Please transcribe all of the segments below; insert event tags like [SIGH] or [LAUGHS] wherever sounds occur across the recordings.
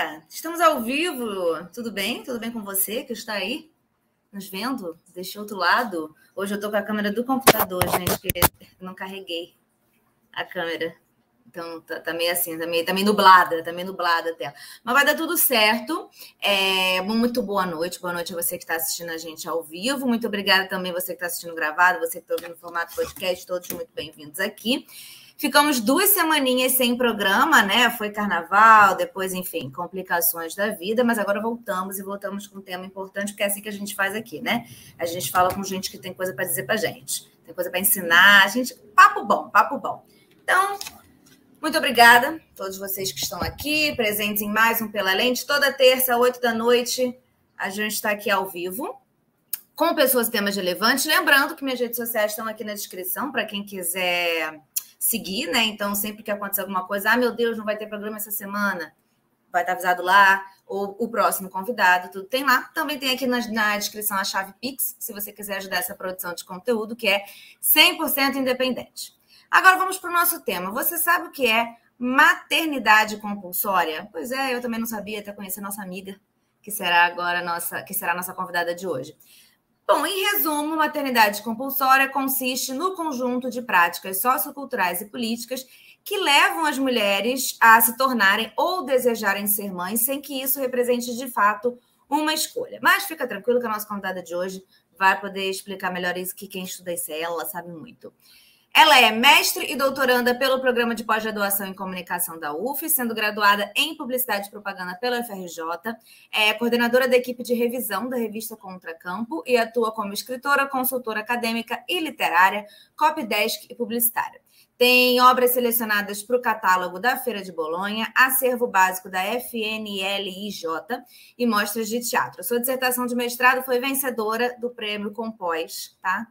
Olá, estamos ao vivo. Tudo bem? Tudo bem com você que está aí nos vendo deste outro lado? Hoje eu estou com a câmera do computador, gente, que não carreguei a câmera. Então tá, tá, meio assim, tá meio, tá meio nublada, tá meio nublada a tela. Mas vai dar tudo certo. É, muito boa noite. Boa noite a você que está assistindo a gente ao vivo. Muito obrigada também você que está assistindo gravado, você que está ouvindo no formato podcast, todos muito bem-vindos aqui. Ficamos duas semaninhas sem programa, né? Foi carnaval, depois, enfim, complicações da vida, mas agora voltamos e voltamos com um tema importante, porque é assim que a gente faz aqui, né? A gente fala com gente que tem coisa para dizer para gente, tem coisa para ensinar, a gente. Papo bom, papo bom. Então, muito obrigada a todos vocês que estão aqui, presentes em mais um Pela Lente. Toda terça, oito da noite, a gente está aqui ao vivo com pessoas e temas relevantes. Lembrando que minhas redes sociais estão aqui na descrição para quem quiser seguir, né? Então, sempre que acontecer alguma coisa, ah, meu Deus, não vai ter programa essa semana, vai estar avisado lá, ou o próximo convidado, tudo tem lá. Também tem aqui na, na descrição a chave Pix, se você quiser ajudar essa produção de conteúdo, que é 100% independente. Agora vamos para o nosso tema. Você sabe o que é maternidade compulsória? Pois é, eu também não sabia, até conhecer nossa amiga, que será agora nossa, que será nossa convidada de hoje. Bom, em resumo, maternidade compulsória consiste no conjunto de práticas socioculturais e políticas que levam as mulheres a se tornarem ou desejarem ser mães sem que isso represente de fato uma escolha. Mas fica tranquilo que a nossa convidada de hoje vai poder explicar melhor isso, que quem estuda isso é ela, sabe muito. Ela é mestre e doutoranda pelo Programa de Pós-Graduação em Comunicação da UF, sendo graduada em Publicidade e Propaganda pela UFRJ, é coordenadora da equipe de revisão da revista Contracampo e atua como escritora, consultora acadêmica e literária, copydesk e publicitária. Tem obras selecionadas para o catálogo da Feira de Bolonha, acervo básico da FNLIJ e mostras de teatro. Sua dissertação de mestrado foi vencedora do prêmio Compós, tá?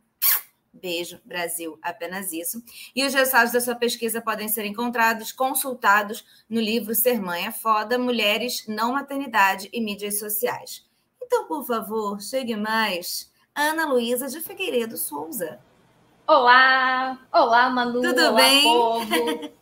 Beijo, Brasil, apenas isso. E os resultados da sua pesquisa podem ser encontrados, consultados no livro Ser Mãe é Foda, Mulheres, Não Maternidade e Mídias Sociais. Então, por favor, chegue mais. Ana Luísa de Figueiredo Souza. Olá! Olá, Manu! Tudo Olá, bem? Povo.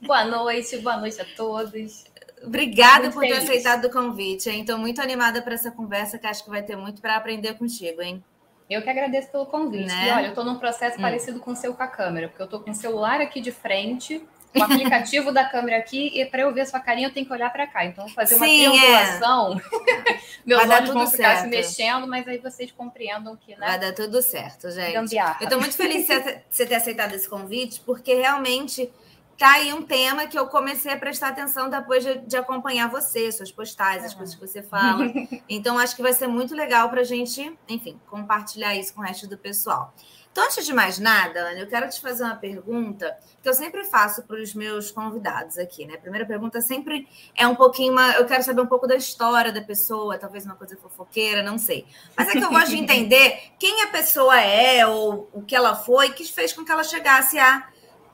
[LAUGHS] Boa noite, boa noite a todos. Obrigada Muito por ter feliz. aceitado o convite, hein? Estou muito animada para essa conversa, que acho que vai ter muito para aprender contigo, hein? Eu que agradeço pelo convite. Né? E olha, eu estou num processo Hum. parecido com o seu com a câmera, porque eu estou com o celular aqui de frente, o aplicativo [LAUGHS] da câmera aqui, e para eu ver sua carinha eu tenho que olhar para cá. Então, fazer uma Sim, é. triangulação. [LAUGHS] Meus Vai dar olhos vão ficar se certo. mexendo, mas aí vocês compreendam que, Vai né? dar tudo certo, gente. Gambiarra. Eu estou muito feliz de você ter aceitado esse convite, porque realmente tá aí um tema que eu comecei a prestar atenção depois de, de acompanhar você, suas postagens, as Uhum. coisas que você fala. [LAUGHS] Então, acho que vai ser muito legal para a gente, enfim, compartilhar isso com o resto do pessoal. Então, antes de mais nada, Ana, eu quero te fazer uma pergunta que eu sempre faço para os meus convidados aqui, né? A primeira pergunta sempre é um pouquinho, uma, eu quero saber um pouco da história da pessoa, talvez uma coisa fofoqueira, não sei. Mas é que eu gosto de [LAUGHS] entender quem a pessoa é ou o que ela foi que fez com que ela chegasse a,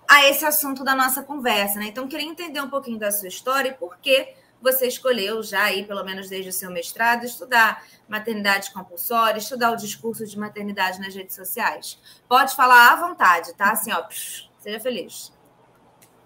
a esse assunto da nossa conversa, né? Então, queria entender um pouquinho da sua história e por que você escolheu já aí, pelo menos desde o seu mestrado, estudar maternidade compulsória, estudar o discurso de maternidade nas redes sociais. Pode falar à vontade, tá? Assim, ó, psh, seja feliz.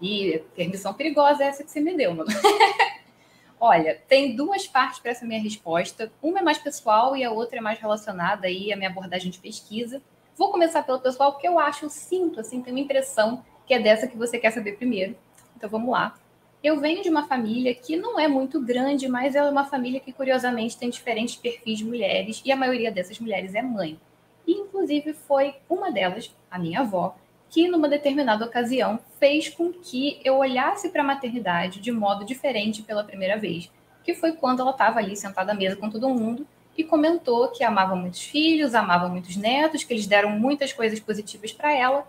E permissão perigosa é essa que você me deu, mano. [LAUGHS] Olha, tem duas partes para essa minha resposta. Uma é mais pessoal e a outra é mais relacionada aí à minha abordagem de pesquisa. Vou começar pelo pessoal, porque eu acho, eu sinto, assim, tenho uma impressão que é dessa que você quer saber primeiro. Então vamos lá. Eu venho de uma família que não é muito grande, mas ela é uma família que, curiosamente, tem diferentes perfis de mulheres, e a maioria dessas mulheres é mãe. E, inclusive, foi uma delas, a minha avó, que, numa determinada ocasião, fez com que eu olhasse para a maternidade de modo diferente pela primeira vez, que foi quando ela estava ali sentada à mesa com todo mundo e comentou que amava muitos filhos, amava muitos netos, que eles deram muitas coisas positivas para ela,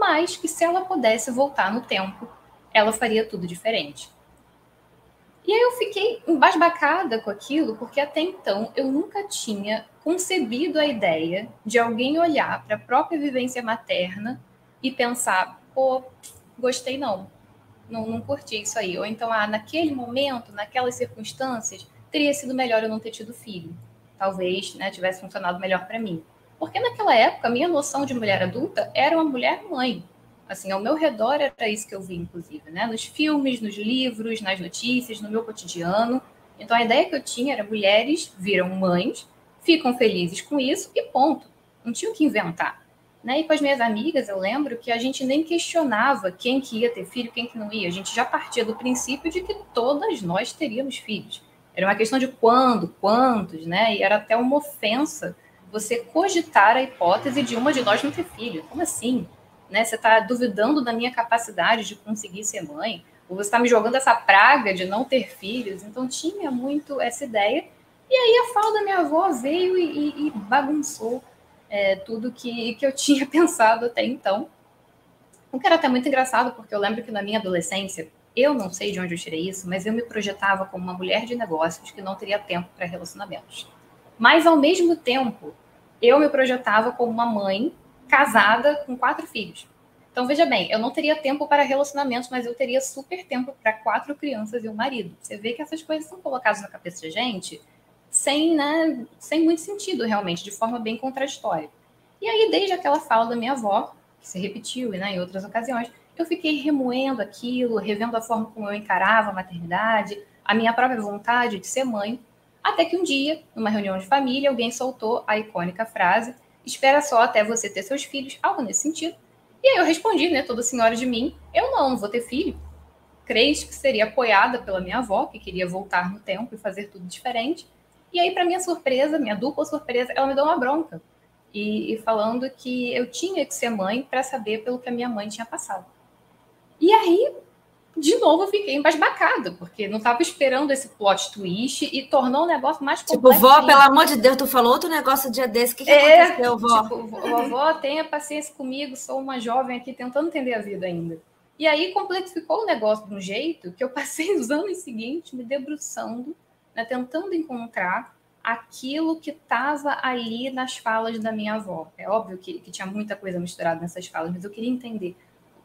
mas que se ela pudesse voltar no tempo, ela faria tudo diferente. E aí eu fiquei embasbacada com aquilo, porque até então eu nunca tinha concebido a ideia de alguém olhar para a própria vivência materna e pensar, pô, gostei não, não, não curti isso aí. Ou então, ah, naquele momento, naquelas circunstâncias, teria sido melhor eu não ter tido filho. Talvez né, tivesse funcionado melhor para mim. Porque naquela época, a minha noção de mulher adulta era uma mulher mãe. Assim, ao meu redor era isso que eu vi, inclusive, né? Nos filmes, nos livros, nas notícias, no meu cotidiano. Então a ideia que eu tinha era mulheres viram mães, ficam felizes com isso e ponto. Não tinha o que inventar. Né? E com as minhas amigas, eu lembro que a gente nem questionava quem que ia ter filho, quem que não ia. A gente já partia do princípio de que todas nós teríamos filhos. Era uma questão de quando, quantos, né? E era até uma ofensa você cogitar a hipótese de uma de nós não ter filho. Como assim? Né? Você está duvidando da minha capacidade de conseguir ser mãe? Ou você está me jogando essa praga de não ter filhos? Então tinha muito essa ideia. E aí a fala da minha avó veio e, e, bagunçou é, tudo que, que eu [LAUGHS] tinha pensado até então. O que era até muito engraçado, porque eu lembro que na minha adolescência, eu não sei de onde eu tirei isso, mas eu me projetava como uma mulher de negócios que não teria tempo para relacionamentos. Mas, ao mesmo tempo, eu me projetava como uma mãe casada com quatro filhos. Então, veja bem, eu não teria tempo para relacionamentos, mas eu teria super tempo para quatro crianças e um marido. Você vê que essas coisas são colocadas na cabeça da gente sem, né, sem muito sentido, realmente, de forma bem contraditória. E aí, desde aquela fala da minha avó, que se repetiu né, em outras ocasiões, eu fiquei remoendo aquilo, revendo a forma como eu encarava a maternidade, a minha própria vontade de ser mãe, até que um dia, numa reunião de família, alguém soltou a icônica frase: espera só até você ter seus filhos, algo nesse sentido. E aí eu respondi, né, toda senhora de mim, eu não, não vou ter filho. Crente que seria apoiada pela minha avó, que queria voltar no tempo e fazer tudo diferente. E aí, para minha surpresa, minha dupla surpresa, ela me deu uma bronca. E, e falando que eu tinha que ser mãe para saber pelo que a minha mãe tinha passado. E aí, de novo, eu fiquei embasbacada, porque não estava esperando esse plot twist e tornou o negócio mais tipo, complexo. Tipo, vó, pelo amor de Deus, tu falou outro negócio dia desse, o que, que é, aconteceu, vó? Tipo, vovó, tenha paciência comigo, sou uma jovem aqui tentando entender a vida ainda. E aí complexificou o negócio de um jeito que eu passei [LAUGHS] os anos seguintes me debruçando, né, tentando encontrar aquilo que estava ali nas falas da minha avó. É óbvio que, que tinha muita coisa misturada nessas falas, mas eu queria entender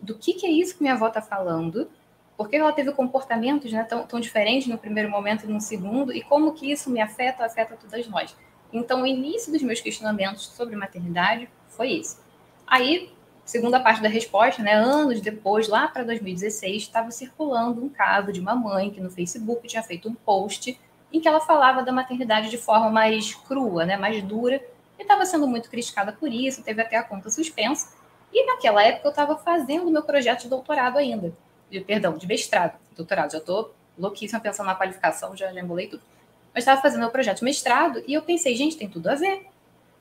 do que, que é isso que minha avó está falando, por que ela teve comportamentos né, tão, tão diferentes no primeiro momento e no segundo, e como que isso me afeta, afeta todas nós. Então, o início dos meus questionamentos sobre maternidade foi isso. Aí, segunda parte da resposta, né, anos depois, lá para 2016, estava circulando um caso de uma mãe que no Facebook tinha feito um post em que ela falava da maternidade de forma mais crua, né, mais dura, e estava sendo muito criticada por isso, teve até a conta suspensa. E naquela época eu estava fazendo meu projeto de doutorado ainda, perdão, de mestrado, doutorado. Já estou louquíssima pensando na qualificação, já, já embolei tudo. Mas estava fazendo meu projeto de mestrado e eu pensei, gente, tem tudo a ver.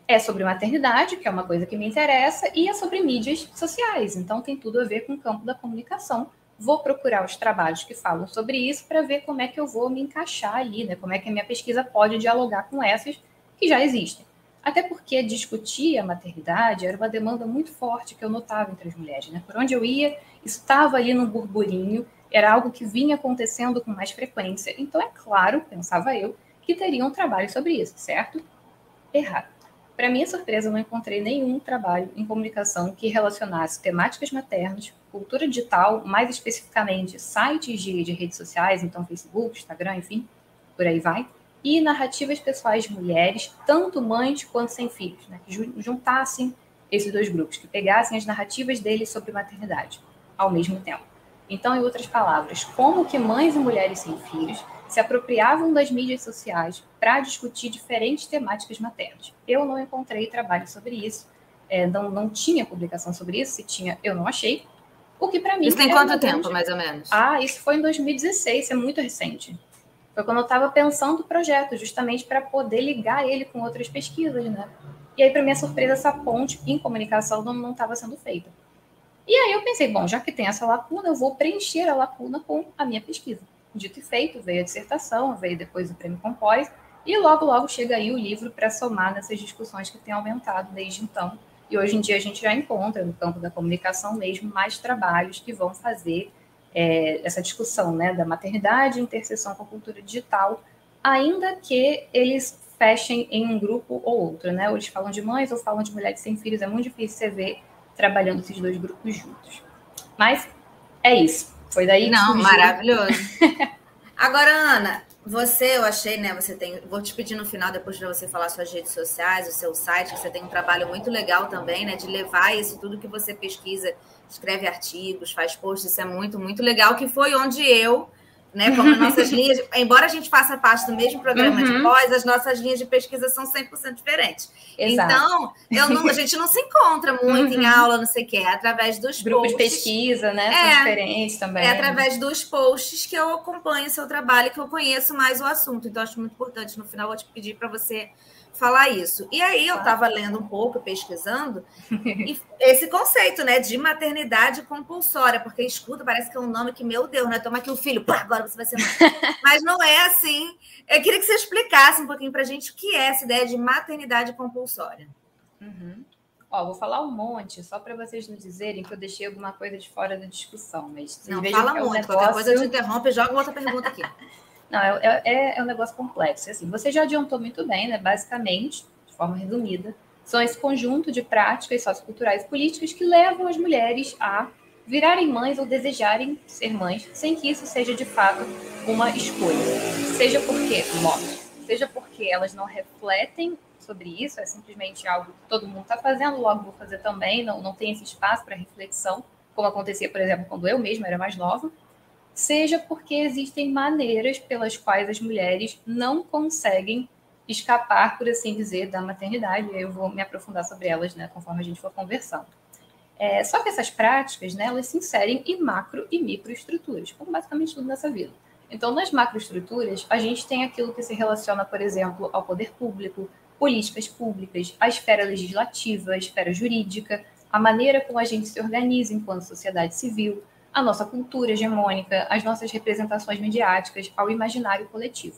É sobre maternidade, que é uma coisa que me interessa, e é sobre mídias sociais. Então tem tudo a ver com o campo da comunicação. Vou procurar os trabalhos que falam sobre isso para ver como é que eu vou me encaixar ali, né? Como é que a minha pesquisa pode dialogar com essas que já existem. Até porque discutir a maternidade era uma demanda muito forte que eu notava entre as mulheres. Né? Por onde eu ia, estava ali no burburinho, era algo que vinha acontecendo com mais frequência. Então, é claro, pensava eu, que teria um trabalho sobre isso, certo? Errado. Para minha surpresa, não encontrei nenhum trabalho em comunicação que relacionasse temáticas maternas, cultura digital, mais especificamente sites de, de redes sociais, então Facebook, Instagram, enfim, por aí vai, e narrativas pessoais de mulheres, tanto mães quanto sem filhos, né? que juntassem esses dois grupos, que pegassem as narrativas deles sobre maternidade ao mesmo tempo. Então, em outras palavras, como que mães e mulheres sem filhos se apropriavam das mídias sociais para discutir diferentes temáticas maternas. Eu não encontrei trabalho sobre isso, é, não, não tinha publicação sobre isso, se tinha, eu não achei. O que para mim. Isso tem quanto tempo, mais ou menos? Ah, isso foi em 2016, é muito recente. Foi quando eu estava pensando o projeto, justamente para poder ligar ele com outras pesquisas, né? E aí, para minha surpresa, essa ponte em comunicação não estava sendo feita. E aí eu pensei, bom, já que tem essa lacuna, eu vou preencher a lacuna com a minha pesquisa. Dito e feito, veio a dissertação, veio depois o prêmio Compós, e logo, logo chega aí o livro para somar nessas discussões que têm aumentado desde então. E hoje em dia a gente já encontra no campo da comunicação mesmo mais trabalhos que vão fazer é, essa discussão né, da maternidade, interseção com a cultura digital, ainda que eles fechem em um grupo ou outro, né? Ou eles falam de mães ou falam de mulheres sem filhos, é muito difícil você ver trabalhando esses dois grupos juntos. Mas é isso. Foi daí Não, surgiu. maravilhoso. [LAUGHS] Agora, Ana, você, eu achei, né? Você tem. Vou te pedir no final, depois de você falar suas redes sociais, o seu site, que você tem um trabalho muito legal também, né? De levar isso tudo que você pesquisa escreve artigos, faz posts, isso é muito, muito legal, que foi onde eu né? Como nossas [LAUGHS] linhas, embora a gente faça parte do mesmo programa uhum. de pós, as nossas linhas de pesquisa são 100% diferentes. Exato. Então, não, a gente não se encontra muito uhum. em aula, não sei o quê, é através dos grupos posts. de pesquisa, né? São é, diferentes também. É através dos posts que eu acompanho o seu trabalho, que eu conheço mais o assunto. Então, acho muito importante. No final, vou te pedir para você falar isso. E aí eu estava lendo um pouco, pesquisando, e [LAUGHS] esse conceito, né, de maternidade compulsória, porque escuta, parece que é um nome que, meu Deus, né, toma aqui o filho, pá, agora você vai ser mãe. [LAUGHS] Mas não é assim. Eu queria que você explicasse um pouquinho para a gente o que é essa ideia de maternidade compulsória. Uhum. Ó, vou falar um monte, só para vocês não dizerem que eu deixei alguma coisa de fora da discussão, mas não fala muito, é um negócio... qualquer coisa eu te interrompo e joga outra pergunta aqui. [LAUGHS] Não, é, é, é um negócio complexo. Assim, você já adiantou muito bem, né? Basicamente, de forma resumida, são esse conjunto de práticas socioculturais e políticas que levam as mulheres a virarem mães ou desejarem ser mães, sem que isso seja de fato uma escolha. Seja porque morte, seja porque elas não refletem sobre isso, é simplesmente algo que todo mundo está fazendo, logo vou fazer também, não, não tem esse espaço para reflexão, como acontecia, por exemplo, quando eu mesma era mais nova, seja porque existem maneiras pelas quais as mulheres não conseguem escapar, por assim dizer, da maternidade. Eu vou me aprofundar sobre elas, né, conforme a gente for conversando. É, só que essas práticas, né, elas se inserem em macro e microestruturas, como basicamente tudo nessa vida. Então, nas macroestruturas, a gente tem aquilo que se relaciona, por exemplo, ao poder público, políticas públicas, à esfera legislativa, à esfera jurídica, a maneira como a gente se organiza enquanto sociedade civil, a nossa cultura hegemônica, as nossas representações midiáticas, ao imaginário coletivo.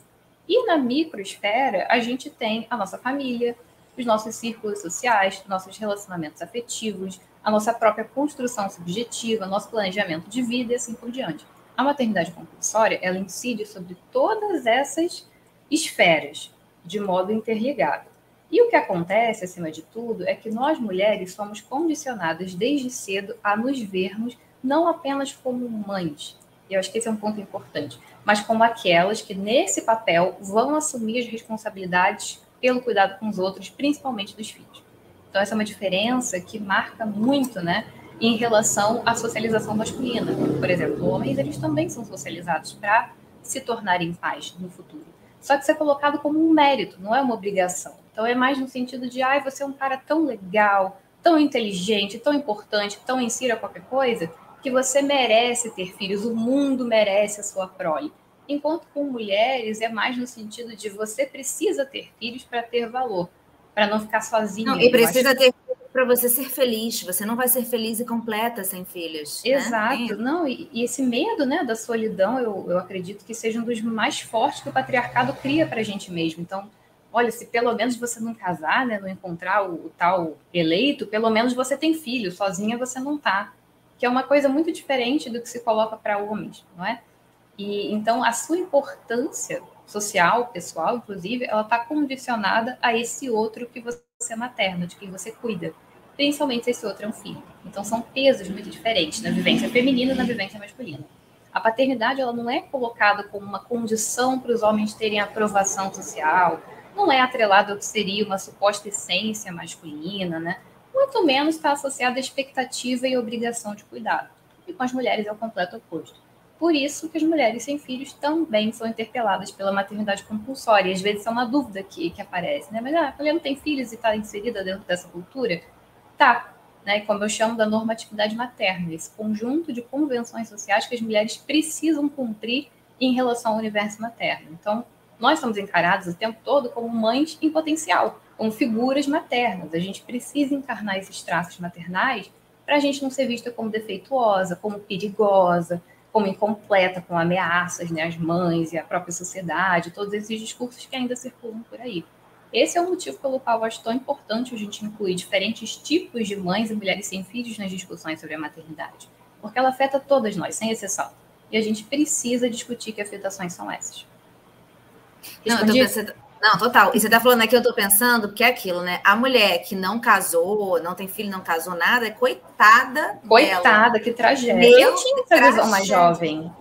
E na microesfera, a gente tem a nossa família, os nossos círculos sociais, nossos relacionamentos afetivos, a nossa própria construção subjetiva, nosso planejamento de vida e assim por diante. A maternidade compulsória, ela incide sobre todas essas esferas, de modo interligado. E o que acontece, acima de tudo, é que nós mulheres somos condicionadas desde cedo a nos vermos não apenas como mães, e eu acho que esse é um ponto importante, mas como aquelas que, nesse papel, vão assumir as responsabilidades pelo cuidado com os outros, principalmente dos filhos. Então, essa é uma diferença que marca muito, né, em relação à socialização masculina. Por exemplo, homens, eles também são socializados para se tornarem pais no futuro. Só que isso é colocado como um mérito, não é uma obrigação. Então, é mais no sentido de, ai, você é um cara tão legal, tão inteligente, tão importante, tão insira qualquer coisa, que você merece ter filhos, o mundo merece a sua prole. Enquanto com mulheres é mais no sentido de você precisa ter filhos para ter valor, para não ficar sozinha. Não, e precisa acho... ter para você ser feliz. Você não vai ser feliz e completa sem filhos. Né? Exato. Né? Não, e, e, esse medo né, da solidão, eu, eu acredito que seja um dos mais fortes que o patriarcado cria para a gente mesmo. Então, olha, se pelo menos você não casar, né, não encontrar o, o tal eleito, pelo menos você tem filho. Sozinha você não tá que é uma coisa muito diferente do que se coloca para homens, não é? E então a sua importância social, pessoal, inclusive, ela está condicionada a esse outro que você é materno, de quem você cuida, principalmente se esse outro é um filho. Então são pesos muito diferentes na vivência feminina e na vivência masculina. A paternidade ela não é colocada como uma condição para os homens terem aprovação social, não é atrelado ao que seria uma suposta essência masculina, né? Muito menos está associada à expectativa e obrigação de cuidado. E com as mulheres é o completo oposto. Por isso que as mulheres sem filhos também são interpeladas pela maternidade compulsória. E às vezes é uma dúvida que, que aparece, né? Mas ah, a mulher não tem filhos e está inserida dentro dessa cultura? Tá, né? Como eu chamo da normatividade materna, esse conjunto de convenções sociais que as mulheres precisam cumprir em relação ao universo materno. Então, nós somos encarados o tempo todo como mães em potencial como figuras maternas. A gente precisa encarnar esses traços maternais para a gente não ser vista como defeituosa, como perigosa, como incompleta, com ameaças, né, as mães e a própria sociedade, todos esses discursos que ainda circulam por aí. Esse é o motivo pelo qual eu acho tão importante a gente incluir diferentes tipos de mães e mulheres sem filhos nas discussões sobre a maternidade, porque ela afeta todas nós, sem exceção. E a gente precisa discutir que afetações são essas. Não, eu tô pensando, não, total. E você está falando aqui, eu estou pensando que é aquilo, né? A mulher que não casou, não tem filho, não casou nada, é coitada. Coitada, dela. que tragédia. Meu, eu tinha essa visão mais jovem.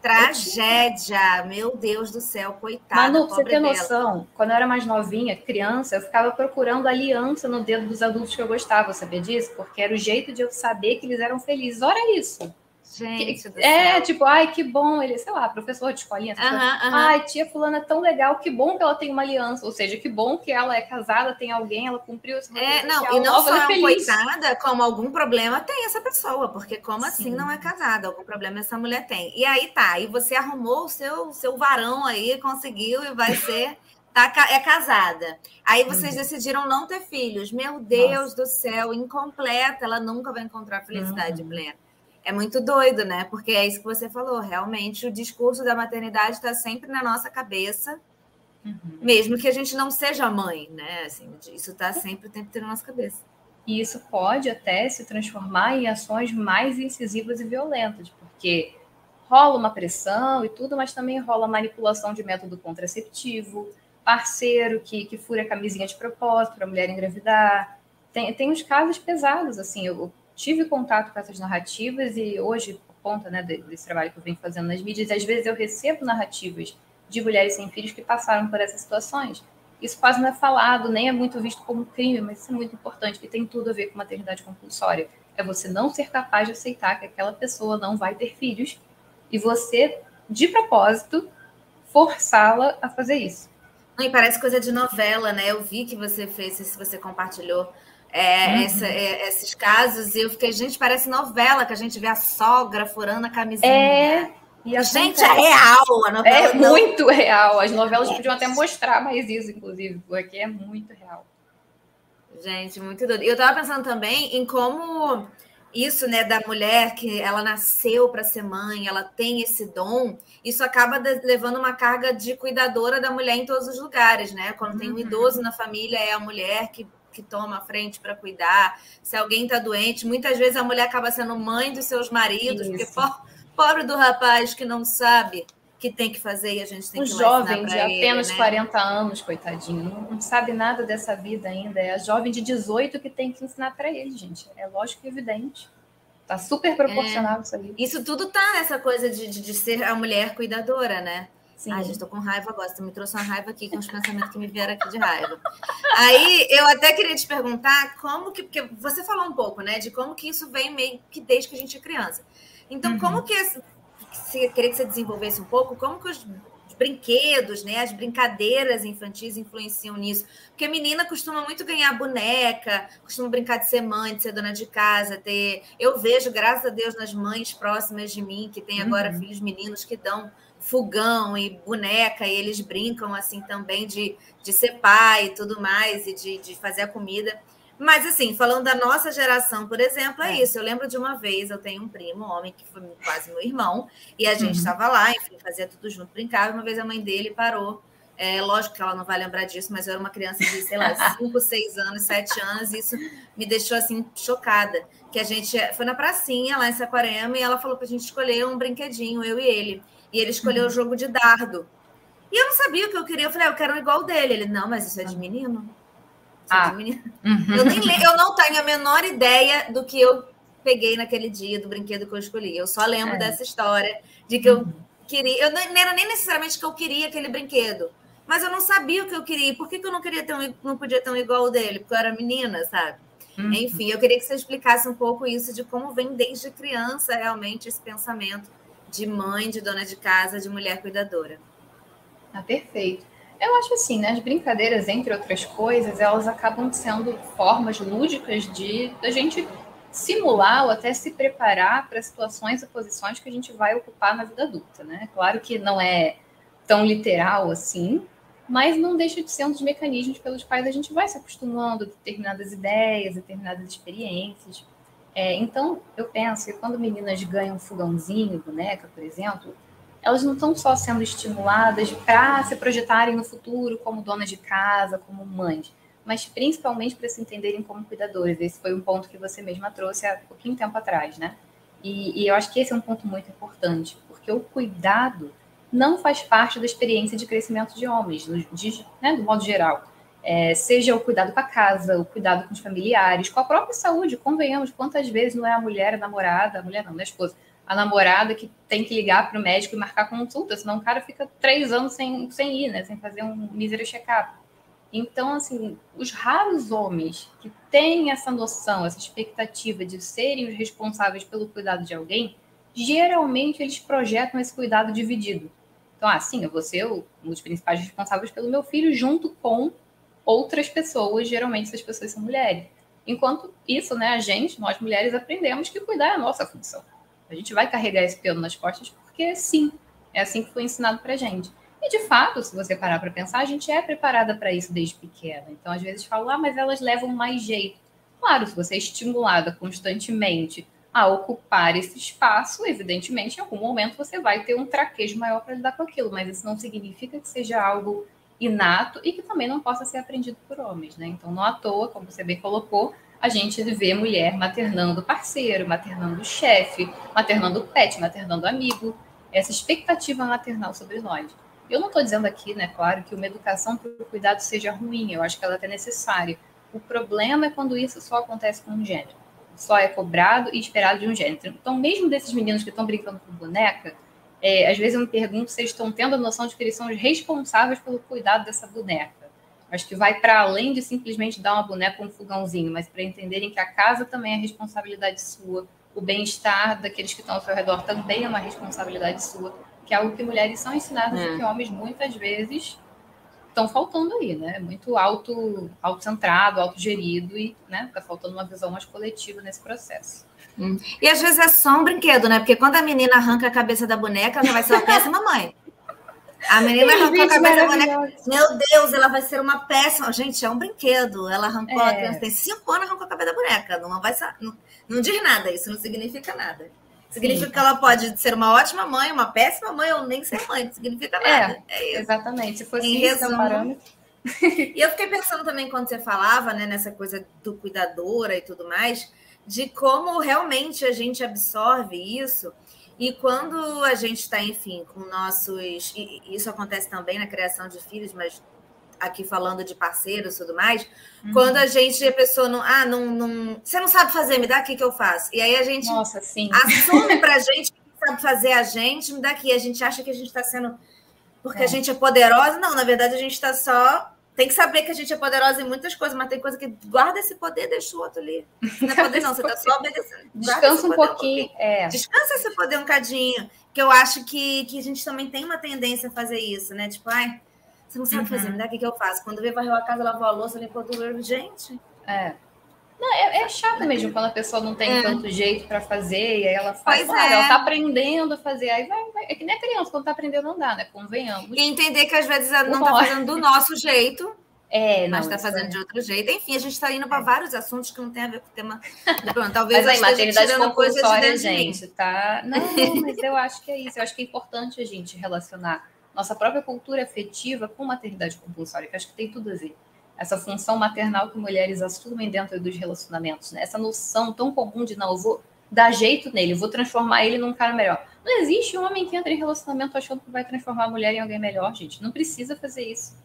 Tragédia, meu Deus do céu, coitada. Manu, você tem noção, quando eu era mais novinha, criança, eu ficava procurando aliança no dedo dos adultos que eu gostava, sabia disso? Porque era o jeito de eu saber que eles eram felizes. Olha isso. Gente, que, é, tipo, ai, que bom, ele, sei lá, professor de escolinha. Ai, tia fulana é tão legal, que bom que ela tem uma aliança. Ou seja, que bom que ela é casada, tem alguém, ela cumpriu esse É, não, e não só é uma coitada, como algum problema tem essa pessoa, porque como assim Sim. assim não é casada? Algum problema essa mulher tem. E aí tá, e você arrumou o seu, seu varão aí, conseguiu e vai ser tá, é casada. Aí vocês uhum. decidiram não ter filhos. Meu Deus Nossa. do céu, incompleta, ela nunca vai encontrar felicidade uhum. plena. É muito doido, né? Porque é isso que você falou. Realmente, o discurso da maternidade está sempre na nossa cabeça, uhum. mesmo que a gente não seja mãe, né? Assim, isso está sempre o tempo inteiro na nossa cabeça. E isso pode até se transformar em ações mais incisivas e violentas, porque rola uma pressão e tudo, mas também rola manipulação de método contraceptivo, parceiro que, que fura a camisinha de propósito para a mulher engravidar. Tem, tem uns casos pesados, assim, eu tive contato com essas narrativas e hoje, por conta né, desse trabalho que eu venho fazendo nas mídias, às vezes eu recebo narrativas de mulheres sem filhos que passaram por essas situações. Isso quase não é falado, nem é muito visto como crime, mas isso é muito importante, e tem tudo a ver com maternidade compulsória. É você não ser capaz de aceitar que aquela pessoa não vai ter filhos e você, de propósito, forçá-la a fazer isso. E parece coisa de novela, né? Eu vi que você fez, se você compartilhou é, uhum. essa, é, esses casos, e eu fiquei, gente, parece novela que a gente vê a sogra furando a camisinha. É. E a gente, é real. A novela é não... muito real. As novelas é. podiam até mostrar mais isso, inclusive, porque é muito real. Gente, muito doido. Eu tava pensando também em como isso, né, da mulher que ela nasceu para ser mãe, ela tem esse dom, isso acaba levando uma carga de cuidadora da mulher em todos os lugares, né? Quando tem um uhum. idoso na família, é a mulher que, que toma a frente para cuidar. Se alguém está doente, muitas vezes a mulher acaba sendo mãe dos seus maridos, isso. porque pobre do rapaz que não sabe que tem que fazer e a gente tem um que jovem de apenas né? 40 anos, coitadinho, não, não, sabe nada dessa vida ainda. É a jovem de 18 que tem que ensinar para ele, gente. É lógico e evidente. Tá super proporcional é. isso aí. Isso tudo tá nessa coisa de, de, de ser a mulher cuidadora, né? Sim. Ai, gente, tô com raiva agora. Você me trouxe uma raiva aqui, com os pensamentos que me vieram aqui de raiva. Aí, eu até queria te perguntar como que... Porque você falou um pouco, né? De como que isso vem meio que desde que a gente é criança. Então, uhum. como que se queria que você desenvolvesse um pouco como que os brinquedos, né, as brincadeiras infantis influenciam nisso. Porque a menina costuma muito ganhar boneca, costuma brincar de ser mãe, de ser dona de casa, ter. Eu vejo, graças a Deus, nas mães próximas de mim, que tem agora uhum. filhos meninos que dão fogão e boneca, e eles brincam assim também de, de ser pai e tudo mais, e de, de fazer a comida. Mas, assim, falando da nossa geração, por exemplo, é, é, isso. Eu lembro de uma vez, eu tenho um primo, um homem que foi quase meu irmão, e a gente estava uhum. lá, enfim, fazia tudo junto, brincava. Uma vez a mãe dele parou. É, lógico que ela não vai lembrar disso, mas eu era uma criança de, sei lá, [LAUGHS] 5, 6 anos, 7 anos, e isso me deixou, assim, chocada. Que a gente foi na pracinha, lá em Saquarema, e ela falou para a gente escolher um brinquedinho, eu e ele. E ele escolheu uhum. o jogo de dardo. E eu não sabia o que eu queria. Eu falei, ah, eu quero um igual dele. Ele, não, mas isso é de menino. Ah. Uhum. Eu, nem, eu não tenho a menor ideia do que eu peguei naquele dia, do brinquedo que eu escolhi. Eu só lembro é. dessa história de que eu uhum. queria. Eu não, não, era nem necessariamente que eu queria aquele brinquedo, mas eu não sabia o que eu queria. Por que, que eu não queria ter um, não podia ter um igual dele? Porque eu era menina, sabe? Uhum. Enfim, eu queria que você explicasse um pouco isso de como vem desde criança realmente esse pensamento de mãe, de dona de casa, de mulher cuidadora. Ah, perfeito. Eu acho assim, né? As brincadeiras, entre outras coisas, elas acabam sendo formas lúdicas de a gente simular ou até se preparar para situações e posições que a gente vai ocupar na vida adulta, né? Claro que não é tão literal assim, mas não deixa de ser um dos mecanismos pelos quais a gente vai se acostumando a determinadas ideias, determinadas experiências. É, então, eu penso que quando meninas ganham fogãozinho, boneca, por exemplo, elas não estão só sendo estimuladas para se projetarem no futuro como donas de casa, como mães, mas principalmente para se entenderem como cuidadoras. Esse foi um ponto que você mesma trouxe há pouquinho tempo atrás, né? E, e eu acho que esse é um ponto muito importante, porque o cuidado não faz parte da experiência de crescimento de homens, de, né, do modo geral. É, seja o cuidado com a casa, o cuidado com os familiares, com a própria saúde. Convenhamos, quantas vezes não é a mulher, a namorada, a mulher não, não é a esposa, a namorada que tem que ligar para o médico e marcar consulta, senão o cara fica três anos sem, sem ir, né? Sem fazer um mísero check-up. Então, assim, os raros homens que têm essa noção, essa expectativa de serem os responsáveis pelo cuidado de alguém, geralmente eles projetam esse cuidado dividido. Então, assim, eu vou ser um dos principais responsáveis pelo meu filho, junto com outras pessoas, geralmente essas pessoas são mulheres. Enquanto isso, né, a gente, nós mulheres, aprendemos que cuidar é a nossa função. A gente vai carregar esse pelo nas costas porque sim, é assim que foi ensinado pra gente. E de fato, se você parar para pensar, a gente é preparada para isso desde pequena. Então, às vezes falam, ah, mas elas levam mais jeito. Claro, se você é estimulada constantemente a ocupar esse espaço, evidentemente, em algum momento você vai ter um traquejo maior para lidar com aquilo, mas isso não significa que seja algo inato e que também não possa ser aprendido por homens, né? Então, não à toa, como você bem colocou, a gente vê mulher maternando parceiro, maternando chefe, maternando pet, maternando amigo, essa expectativa maternal sobre nós. Eu não estou dizendo aqui, né, claro, que uma educação para o cuidado seja ruim, eu acho que ela é necessária. O problema é quando isso só acontece com um gênero só é cobrado e esperado de um gênero. Então, mesmo desses meninos que estão brincando com boneca, é, às vezes eu me pergunto se eles estão tendo a noção de que eles são os responsáveis pelo cuidado dessa boneca. Acho que vai para além de simplesmente dar uma boneca um fogãozinho, mas para entenderem que a casa também é responsabilidade sua, o bem-estar daqueles que estão ao seu redor também é uma responsabilidade sua, que é algo que mulheres são ensinadas é. e que homens muitas vezes estão faltando aí, né? Muito auto, auto-centrado, autogerido e, né? Tá faltando uma visão mais coletiva nesse processo. Hum. E às vezes é só um brinquedo, né? Porque quando a menina arranca a cabeça da boneca, ela vai ser uma [LAUGHS] péssima mãe. A menina arrancou a cabeça da boneca. Meu Deus, ela vai ser uma péssima. Gente, é um brinquedo. Ela arrancou, é. a criança tem cinco anos, arrancou a cabeça da boneca. Não, vai, não, não diz nada, isso não significa nada. Significa Sim. que ela pode ser uma ótima mãe, uma péssima mãe ou nem ser mãe, não significa nada. É, é exatamente. Se fosse em isso, resumo, parâmetro. e eu fiquei pensando também quando você falava, né, nessa coisa do cuidadora e tudo mais, de como realmente a gente absorve isso. E quando a gente está, enfim, com nossos. E isso acontece também na criação de filhos, mas aqui falando de parceiros e tudo mais, uhum. quando a gente, a pessoa não, ah, não, não, você não sabe fazer, me dá aqui que eu faço. E aí a gente Nossa, sim. assume pra [LAUGHS] gente que sabe fazer a gente, me dá aqui. A gente acha que a gente está sendo, porque é. a gente é poderosa. Não, na verdade a gente está só, tem que saber que a gente é poderosa em muitas coisas, mas tem coisa que guarda esse poder, deixa o outro ali. Não é poder não, você está [LAUGHS] só obedecendo. Descansa um pouquinho. Um é. Descansa esse poder um cadinho, que eu acho que, que a gente também tem uma tendência a fazer isso, né? Tipo, ai você não sabe uhum. fazer, me dá o que, que eu faço. Quando vê, varreu a casa, lavou a louça, limpou tudo. Gente. É. Não, é, é, chato mesmo quando a pessoa não tem é. tanto jeito para fazer, e aí ela faz, pois é. ela tá aprendendo a fazer, aí vai, vai, É que nem a criança, quando tá aprendendo não dá, né? Convenhamos. E entender que às vezes não tá fazendo do nosso jeito. É, mas está fazendo é. de outro jeito. Enfim, a gente está indo para é. vários assuntos que não tem a ver com o tema. Pronto, [LAUGHS] talvez mas aí, maternidade compulsória, gente, tá? Não, não, mas eu acho que é isso. Eu acho que é importante a gente relacionar nossa própria cultura afetiva com maternidade compulsória, que acho que tem tudo a ver. Essa função maternal que mulheres assumem dentro dos relacionamentos, né? essa noção tão comum de não, eu vou dar jeito nele, vou transformar ele num cara melhor. Não existe um homem que entra em relacionamento achando que vai transformar a mulher em alguém melhor, gente. Não precisa fazer isso.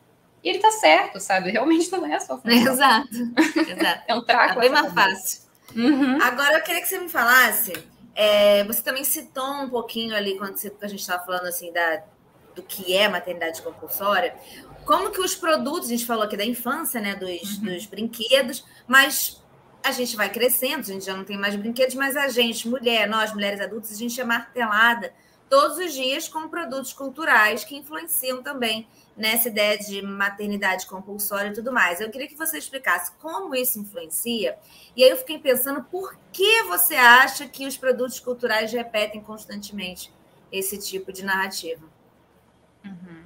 E ele tá certo, sabe? Realmente não é a sua função. Exato. Exato. é um traco. É bem mais fácil. Uhum. Agora eu queria que você me falasse. É, você também citou um pouquinho ali quando você, a gente estava falando assim da do que é maternidade compulsória, como que os produtos, a gente falou aqui da infância, né, dos, uhum. dos brinquedos, mas a gente vai crescendo, a gente já não tem mais brinquedos, mas a gente, mulher, nós, mulheres adultas, a gente é martelada todos os dias com produtos culturais que influenciam também nessa ideia de maternidade compulsória e tudo mais. Eu queria que você explicasse como isso influencia. E aí eu fiquei pensando por que você acha que os produtos culturais repetem constantemente esse tipo de narrativa? Uhum.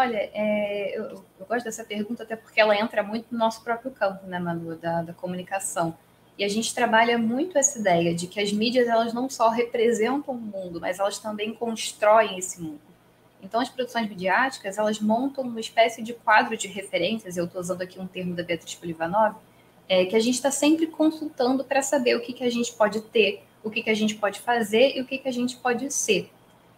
Olha, é, eu, eu, gosto dessa pergunta até porque ela entra muito no nosso próprio campo, né, Manu, da, da comunicação. E a gente trabalha muito essa ideia de que as mídias elas não só representam o mundo, mas elas também constroem esse mundo. Então, as produções midiáticas elas montam uma espécie de quadro de referências. Eu estou usando aqui um termo da Beatriz Polivanov, é, que a gente está sempre consultando para saber o que, que a gente pode ter, o que, que a gente pode fazer e o que, que a gente pode ser.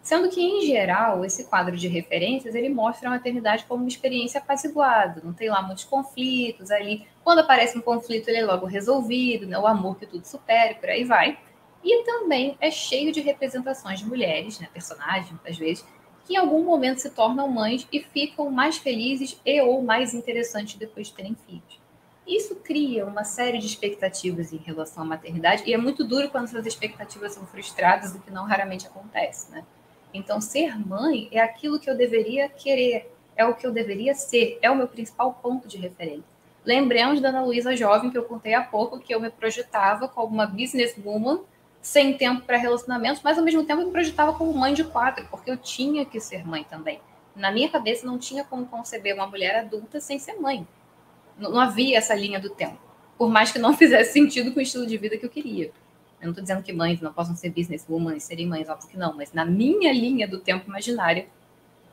Sendo que, em geral, esse quadro de referências, ele mostra a maternidade como uma experiência apaziguada, não tem lá muitos conflitos ali. Quando aparece um conflito, ele é logo resolvido, né? o amor que tudo supera, por aí vai. E também é cheio de representações de mulheres, né? personagens, às vezes, que em algum momento se tornam mães e ficam mais felizes e ou mais interessantes depois de terem filhos. Isso cria uma série de expectativas em relação à maternidade, e é muito duro quando essas expectativas são frustradas, o que não raramente acontece, né? Então, ser mãe é aquilo que eu deveria querer, é o que eu deveria ser, é o meu principal ponto de referência. Lembremos da Ana Luísa jovem que eu contei há pouco, que eu me projetava como uma businesswoman sem tempo para relacionamentos, mas ao mesmo tempo eu me projetava como mãe de quatro, porque eu tinha que ser mãe também. Na minha cabeça não tinha como conceber uma mulher adulta sem ser mãe. Não, havia essa linha do tempo. Por mais que não [LAUGHS] fizesse sentido com o estilo de vida que eu queria. Eu não estou dizendo que mães não possam ser businesswoman e serem mães, óbvio que não, mas na minha linha do tempo imaginário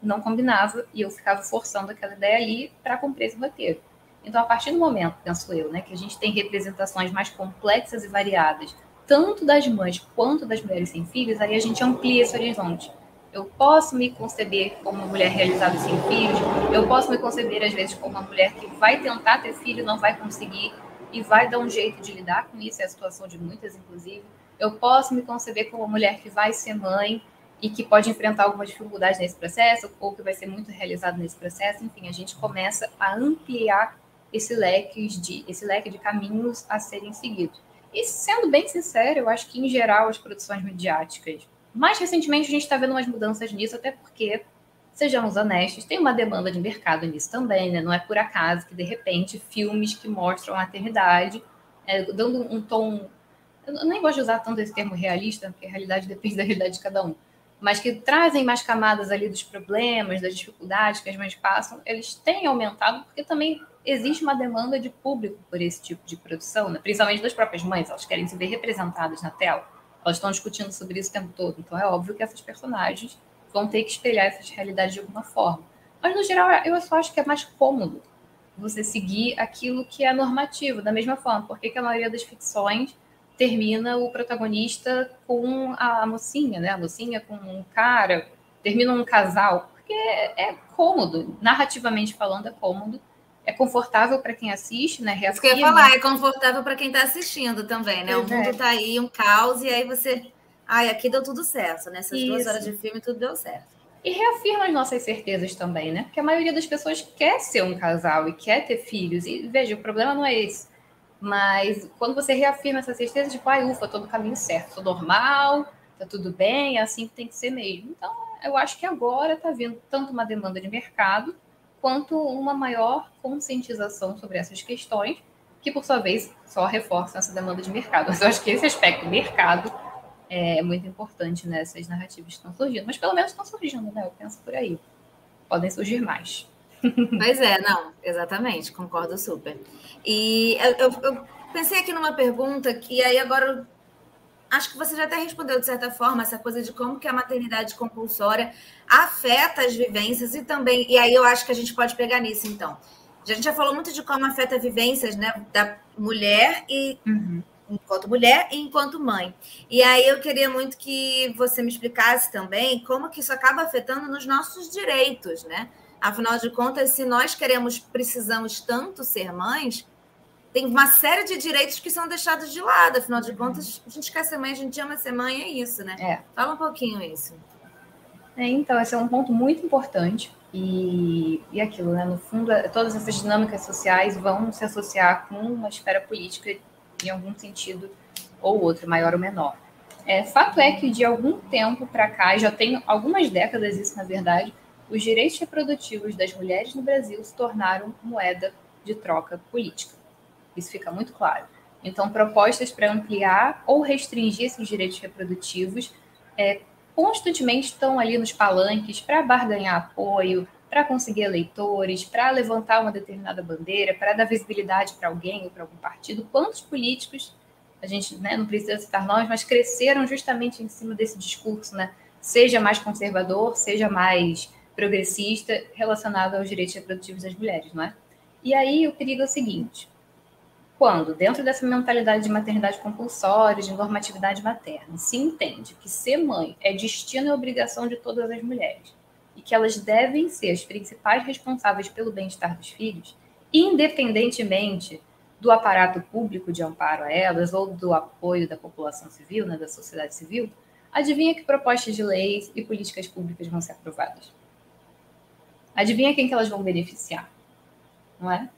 não combinava e eu ficava forçando aquela ideia ali para cumprir esse roteiro. Então, a partir do momento, penso eu, né, que a gente tem representações mais complexas e variadas, tanto das mães quanto das mulheres sem filhos, aí a gente amplia esse horizonte. Eu posso me conceber como uma mulher realizada sem filhos, eu posso me conceber, às vezes, como uma mulher que vai tentar ter filho, não vai conseguir e vai dar um jeito de lidar com isso, é a situação de muitas, inclusive. Eu posso me conceber como uma mulher que vai ser mãe e que pode enfrentar algumas dificuldades nesse processo, ou que vai ser muito realizada nesse processo. Enfim, a gente começa a ampliar esse leque de, esse leque de caminhos a serem seguidos. E sendo bem sincero, eu acho que, em geral, as produções midiáticas mais recentemente, a gente está vendo umas mudanças nisso, até porque, sejamos honestos, tem uma demanda de mercado nisso também, né? Não é por acaso que, de repente, filmes que mostram a maternidade, é, dando um tom. Eu nem gosto de usar tanto esse termo realista, porque a realidade [LAUGHS] depende da realidade de cada um, mas que trazem mais camadas ali dos problemas, das dificuldades que as mães passam, eles têm aumentado, porque também existe uma demanda de público por esse tipo de produção, né? principalmente das próprias mães, elas querem se ver representadas na tela. Elas estão discutindo sobre isso o tempo todo. Então é óbvio que essas personagens vão ter que espelhar essas realidades de alguma forma. Mas, no geral, eu só acho que é mais cômodo você seguir aquilo que é normativo, da mesma forma. Porque a maioria das ficções termina o protagonista com a mocinha, né? A mocinha com um cara, termina um casal, porque é, é cômodo, narrativamente falando, é cômodo é confortável para quem assiste, né? Reafirma. Isso que eu ia falar, é confortável para quem está assistindo também, né? Pois o mundo está é. aí, um caos, e aí você. Ai, aqui deu tudo certo, né? Essas Isso. duas horas de filme, tudo deu certo. E reafirma as nossas certezas também, né? Porque a maioria das pessoas quer ser um casal e quer ter filhos. E veja, o problema não é esse. Mas quando você reafirma essa certeza, tipo, ai, ufa, tô no caminho certo, tô normal, tá tudo bem, é assim que tem que ser mesmo. Então, eu acho que agora tá vindo tanto uma demanda de mercado, quanto uma maior conscientização sobre essas questões, que por sua vez só reforçam essa demanda de mercado. Mas eu acho que esse aspecto mercado é muito importante nessas narrativas que estão surgindo. Mas pelo menos estão surgindo, né? Eu penso por aí. Podem surgir mais. [LAUGHS] Pois é, não, exatamente, concordo super. E eu, eu, eu pensei aqui numa pergunta que aí agora acho que você já até respondeu de certa forma essa coisa de como que a maternidade compulsória afeta as vivências e também, e aí eu acho que a gente pode pegar nisso então. A gente já falou muito de como afeta vivências né, da mulher e uhum. Enquanto mulher e enquanto mãe. E aí eu queria muito que você me explicasse também como que isso acaba afetando nos nossos direitos, né? Afinal de contas, se nós queremos, precisamos tanto ser mães, tem uma série de direitos que são deixados de lado. Afinal de contas, a gente quer ser mãe, a gente ama ser mãe, é isso, né? É. Fala um pouquinho isso. É, então, esse é um ponto muito importante. E, e aquilo, né? No fundo, é, todas essas dinâmicas sociais vão se associar com uma esfera política em algum sentido ou outro, maior ou menor. É, fato é que de algum tempo para cá, já tem algumas décadas isso na verdade, os direitos reprodutivos das mulheres no Brasil se tornaram moeda de troca política. Isso fica muito claro. Então, propostas para ampliar ou restringir esses direitos reprodutivos é, constantemente estão ali nos palanques para barganhar apoio, para conseguir eleitores, para levantar uma determinada bandeira, para dar visibilidade para alguém ou para algum partido. Quantos políticos, a gente né, não precisa citar nós, mas cresceram justamente em cima desse discurso, né? seja mais conservador, seja mais progressista, relacionado aos direitos reprodutivos das mulheres, não é? E aí o perigo é o seguinte: quando, dentro dessa mentalidade de maternidade compulsória, de normatividade materna, se entende que ser mãe é destino e obrigação de todas as mulheres e que elas devem ser as principais responsáveis pelo bem-estar dos filhos, independentemente do aparato público de amparo a elas ou do apoio da população civil, né, da sociedade civil, adivinha que propostas de leis e políticas públicas vão ser aprovadas? Adivinha quem que elas vão beneficiar? Não é?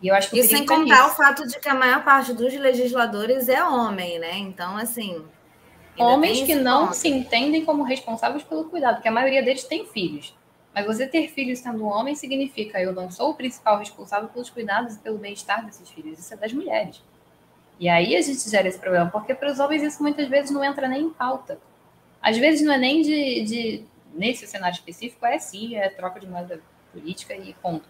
E eu acho que e sem contar o fato de que a maior parte dos legisladores é homem, né? Então, assim. Homens que não ponto. se entendem como responsáveis pelo cuidado, porque a maioria deles tem filhos. Mas você ter filhos sendo homem significa eu não sou o principal responsável pelos cuidados e pelo bem-estar desses filhos. Isso é das mulheres. E aí a gente gera esse problema, porque para os homens isso muitas vezes não entra nem em pauta. Às vezes não é nem de, de nesse cenário específico, é sim, é troca de moeda política e ponto.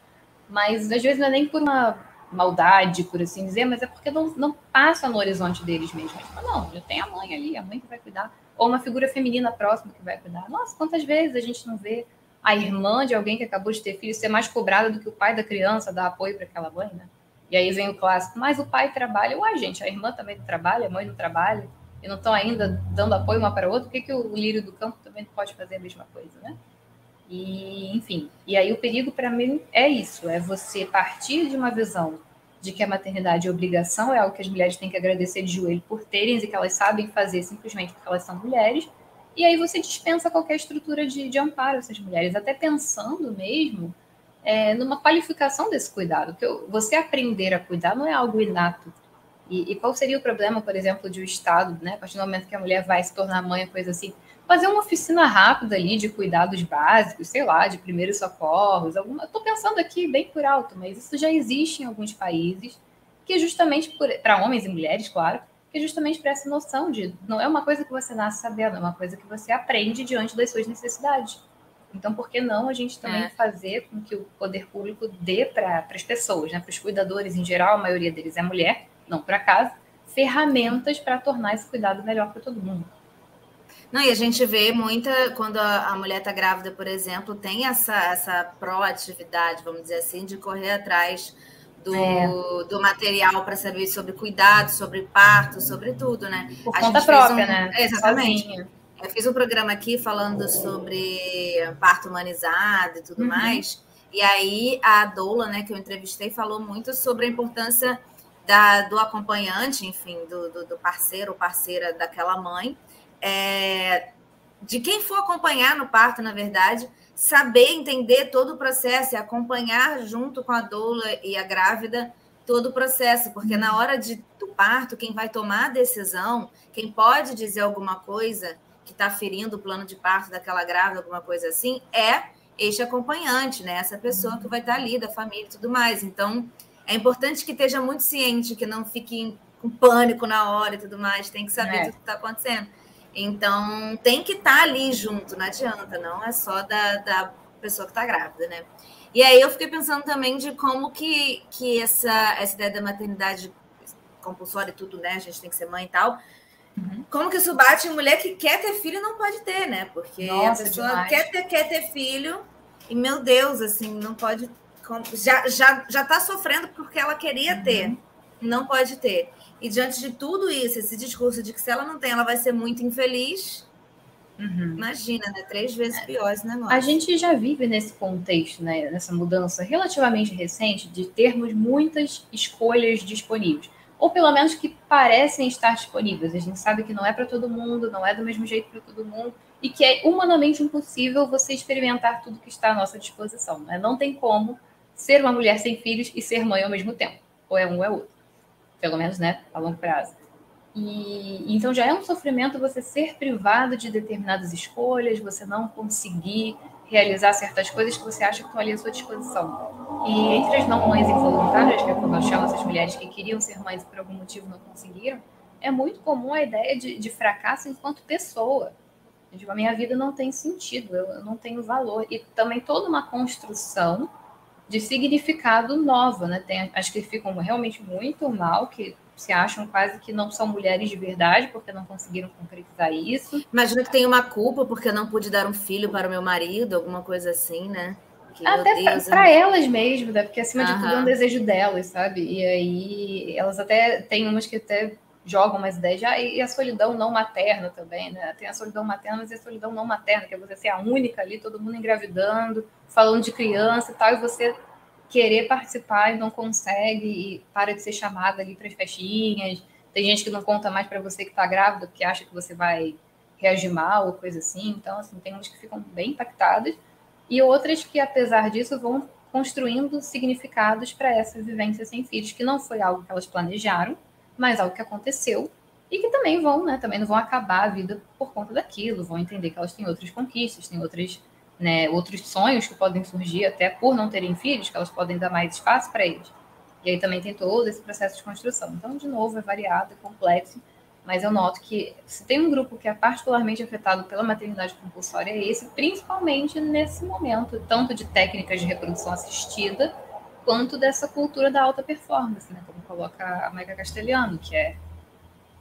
Mas às vezes não é nem por uma maldade, por assim dizer, mas é porque não, não passa no horizonte deles mesmo. Tipo, não, já tem a mãe ali, a mãe que vai cuidar. Ou uma figura feminina próxima que vai cuidar. Nossa, quantas vezes a gente não vê a irmã de alguém que acabou de ter filho ser mais cobrada do que o pai da criança dar apoio para aquela mãe, né? E aí vem o clássico, mas o pai trabalha. Uai, gente, a irmã também trabalha, a mãe não trabalha, e não estão ainda dando apoio uma para a outra, por que, que o lírio do campo também não pode fazer a mesma coisa, né? E, enfim, e aí o perigo para mim é isso, é você partir de uma visão de que a maternidade é obrigação, é algo que as mulheres têm que agradecer de joelho por terem e que elas sabem fazer simplesmente porque elas são mulheres, e aí você dispensa qualquer estrutura de, de amparo a essas mulheres, até pensando mesmo é, numa qualificação desse cuidado, que você aprender a cuidar não é algo inato. E, e, qual seria o problema, por exemplo, de o Estado, né, a partir do momento que a mulher vai se tornar mãe, coisa assim, fazer uma oficina rápida ali de cuidados básicos, sei lá, de primeiros socorros, alguma. Estou pensando aqui bem por alto, mas isso já existe em alguns países, que é justamente para homens e mulheres, claro, que é justamente para essa noção de não é uma coisa que você nasce sabendo, é uma coisa que você aprende diante das suas necessidades. Então, por que não a gente também é. fazer com que o poder público dê para as pessoas, né, para os cuidadores em geral, a maioria deles é mulher, não para casa, ferramentas para tornar esse cuidado melhor para todo mundo. Não, e a gente vê muita, quando a, a mulher está grávida, por exemplo, tem essa, essa proatividade, vamos dizer assim, de correr atrás do, é. do material para saber sobre cuidado, sobre parto, sobre tudo, né? Por a conta própria, um, né? Exatamente. Sozinha. Eu fiz um programa aqui falando sobre parto humanizado e tudo uhum. mais. E aí a Doula, né, que eu entrevistei, falou muito sobre a importância da, do acompanhante, enfim, do, do, do parceiro ou parceira daquela mãe, é, de quem for acompanhar no parto, na verdade, saber entender todo o processo e acompanhar junto com a doula e a grávida todo o processo, porque na hora de, do parto, quem vai tomar a decisão, quem pode dizer alguma coisa que está ferindo o plano de parto daquela grávida, alguma coisa assim, é este acompanhante, né? Essa pessoa que vai estar ali, da família e tudo mais. Então, é importante que esteja muito ciente, que não fique com pânico na hora e tudo mais, tem que saber é. tudo que está acontecendo. Então, tem que estar ali junto, não adianta, não é só da, da pessoa que está grávida, né? E aí eu fiquei pensando também de como que, que essa, essa ideia da maternidade compulsória e tudo, né? A gente tem que ser mãe e tal, Uhum. Como que isso bate em mulher que quer ter filho não pode ter, né? Porque Nossa, a pessoa quer ter, quer ter filho e, meu Deus, assim, não pode. Já, já, já tá sofrendo porque ela queria uhum. ter, não pode ter. E diante de tudo isso, esse discurso de que se ela não tem, ela vai ser muito infeliz. Uhum. Imagina, né? Três vezes pior esse negócio. A gente já vive nesse contexto, né? Nessa mudança relativamente recente de termos muitas escolhas disponíveis ou pelo menos que parecem estar disponíveis. A gente sabe que não é para todo mundo, não é do mesmo jeito para todo mundo, e que é humanamente impossível você experimentar tudo que está à nossa disposição. Né? Não tem como ser uma mulher sem filhos e ser mãe ao mesmo tempo. Ou é um ou é outro. Pelo menos, né, a longo prazo. E então já é um sofrimento você ser privado de determinadas escolhas, você não conseguir realizar certas coisas que você acha que estão ali à sua disposição. E entre as não mães involuntárias, que é como eu chamo essas mulheres que queriam ser mães e por algum motivo não conseguiram, é muito comum a ideia de, de fracasso enquanto pessoa. Tipo, a minha vida não tem sentido, eu não tenho valor. E também toda uma construção de significado nova, né? Tem, acho que ficam realmente muito mal, que se acham quase que não são mulheres de verdade porque não conseguiram concretizar isso. Imagino que tem uma culpa porque não pude dar um filho para o meu marido, alguma coisa assim, né? Que, até para elas mesmo, né? Porque acima de tudo é um desejo delas, sabe? E aí elas até tem umas que até jogam umas ideias, ah, e a solidão não materna também, né? Tem a solidão materna, mas e a solidão não materna, que é você ser a única ali, todo mundo engravidando, falando de criança e tal, e você querer participar e não consegue e para de ser chamada ali para as festinhas. Tem gente que não conta mais para você que está grávida porque acha que você vai reagir mal ou coisa assim. Então, assim, tem uns que ficam bem impactadas e outras que, apesar disso, vão construindo significados para essa vivência sem filhos, que não foi algo que elas planejaram, mas algo que aconteceu e que também vão, né, também não vão acabar a vida por conta daquilo, vão entender que elas têm outras conquistas, têm outras, né, outros sonhos que podem surgir até por não terem filhos, que elas podem dar mais espaço para eles. E aí também tem todo esse processo de construção. Então, de novo, é variado, é complexo, mas eu noto que se tem um grupo que é particularmente afetado pela maternidade compulsória, é esse, principalmente nesse momento, tanto de técnicas de reprodução assistida, quanto dessa cultura da alta performance, né? como coloca a Maica Castelhano, que é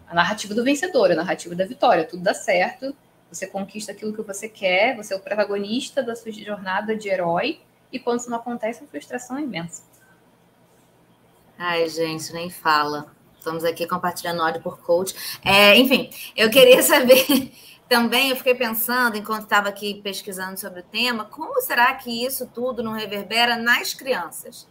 a narrativa do vencedor, a narrativa da vitória, tudo dá certo, você conquista aquilo que você quer, você é o protagonista da sua jornada de herói, e quando isso não acontece, a frustração é imensa. Ai, gente, nem fala. Estamos aqui compartilhando ódio por coach. É, enfim, eu queria [LAUGHS] saber também, eu fiquei pensando, enquanto estava aqui pesquisando sobre o tema, como será que isso tudo não reverbera nas crianças,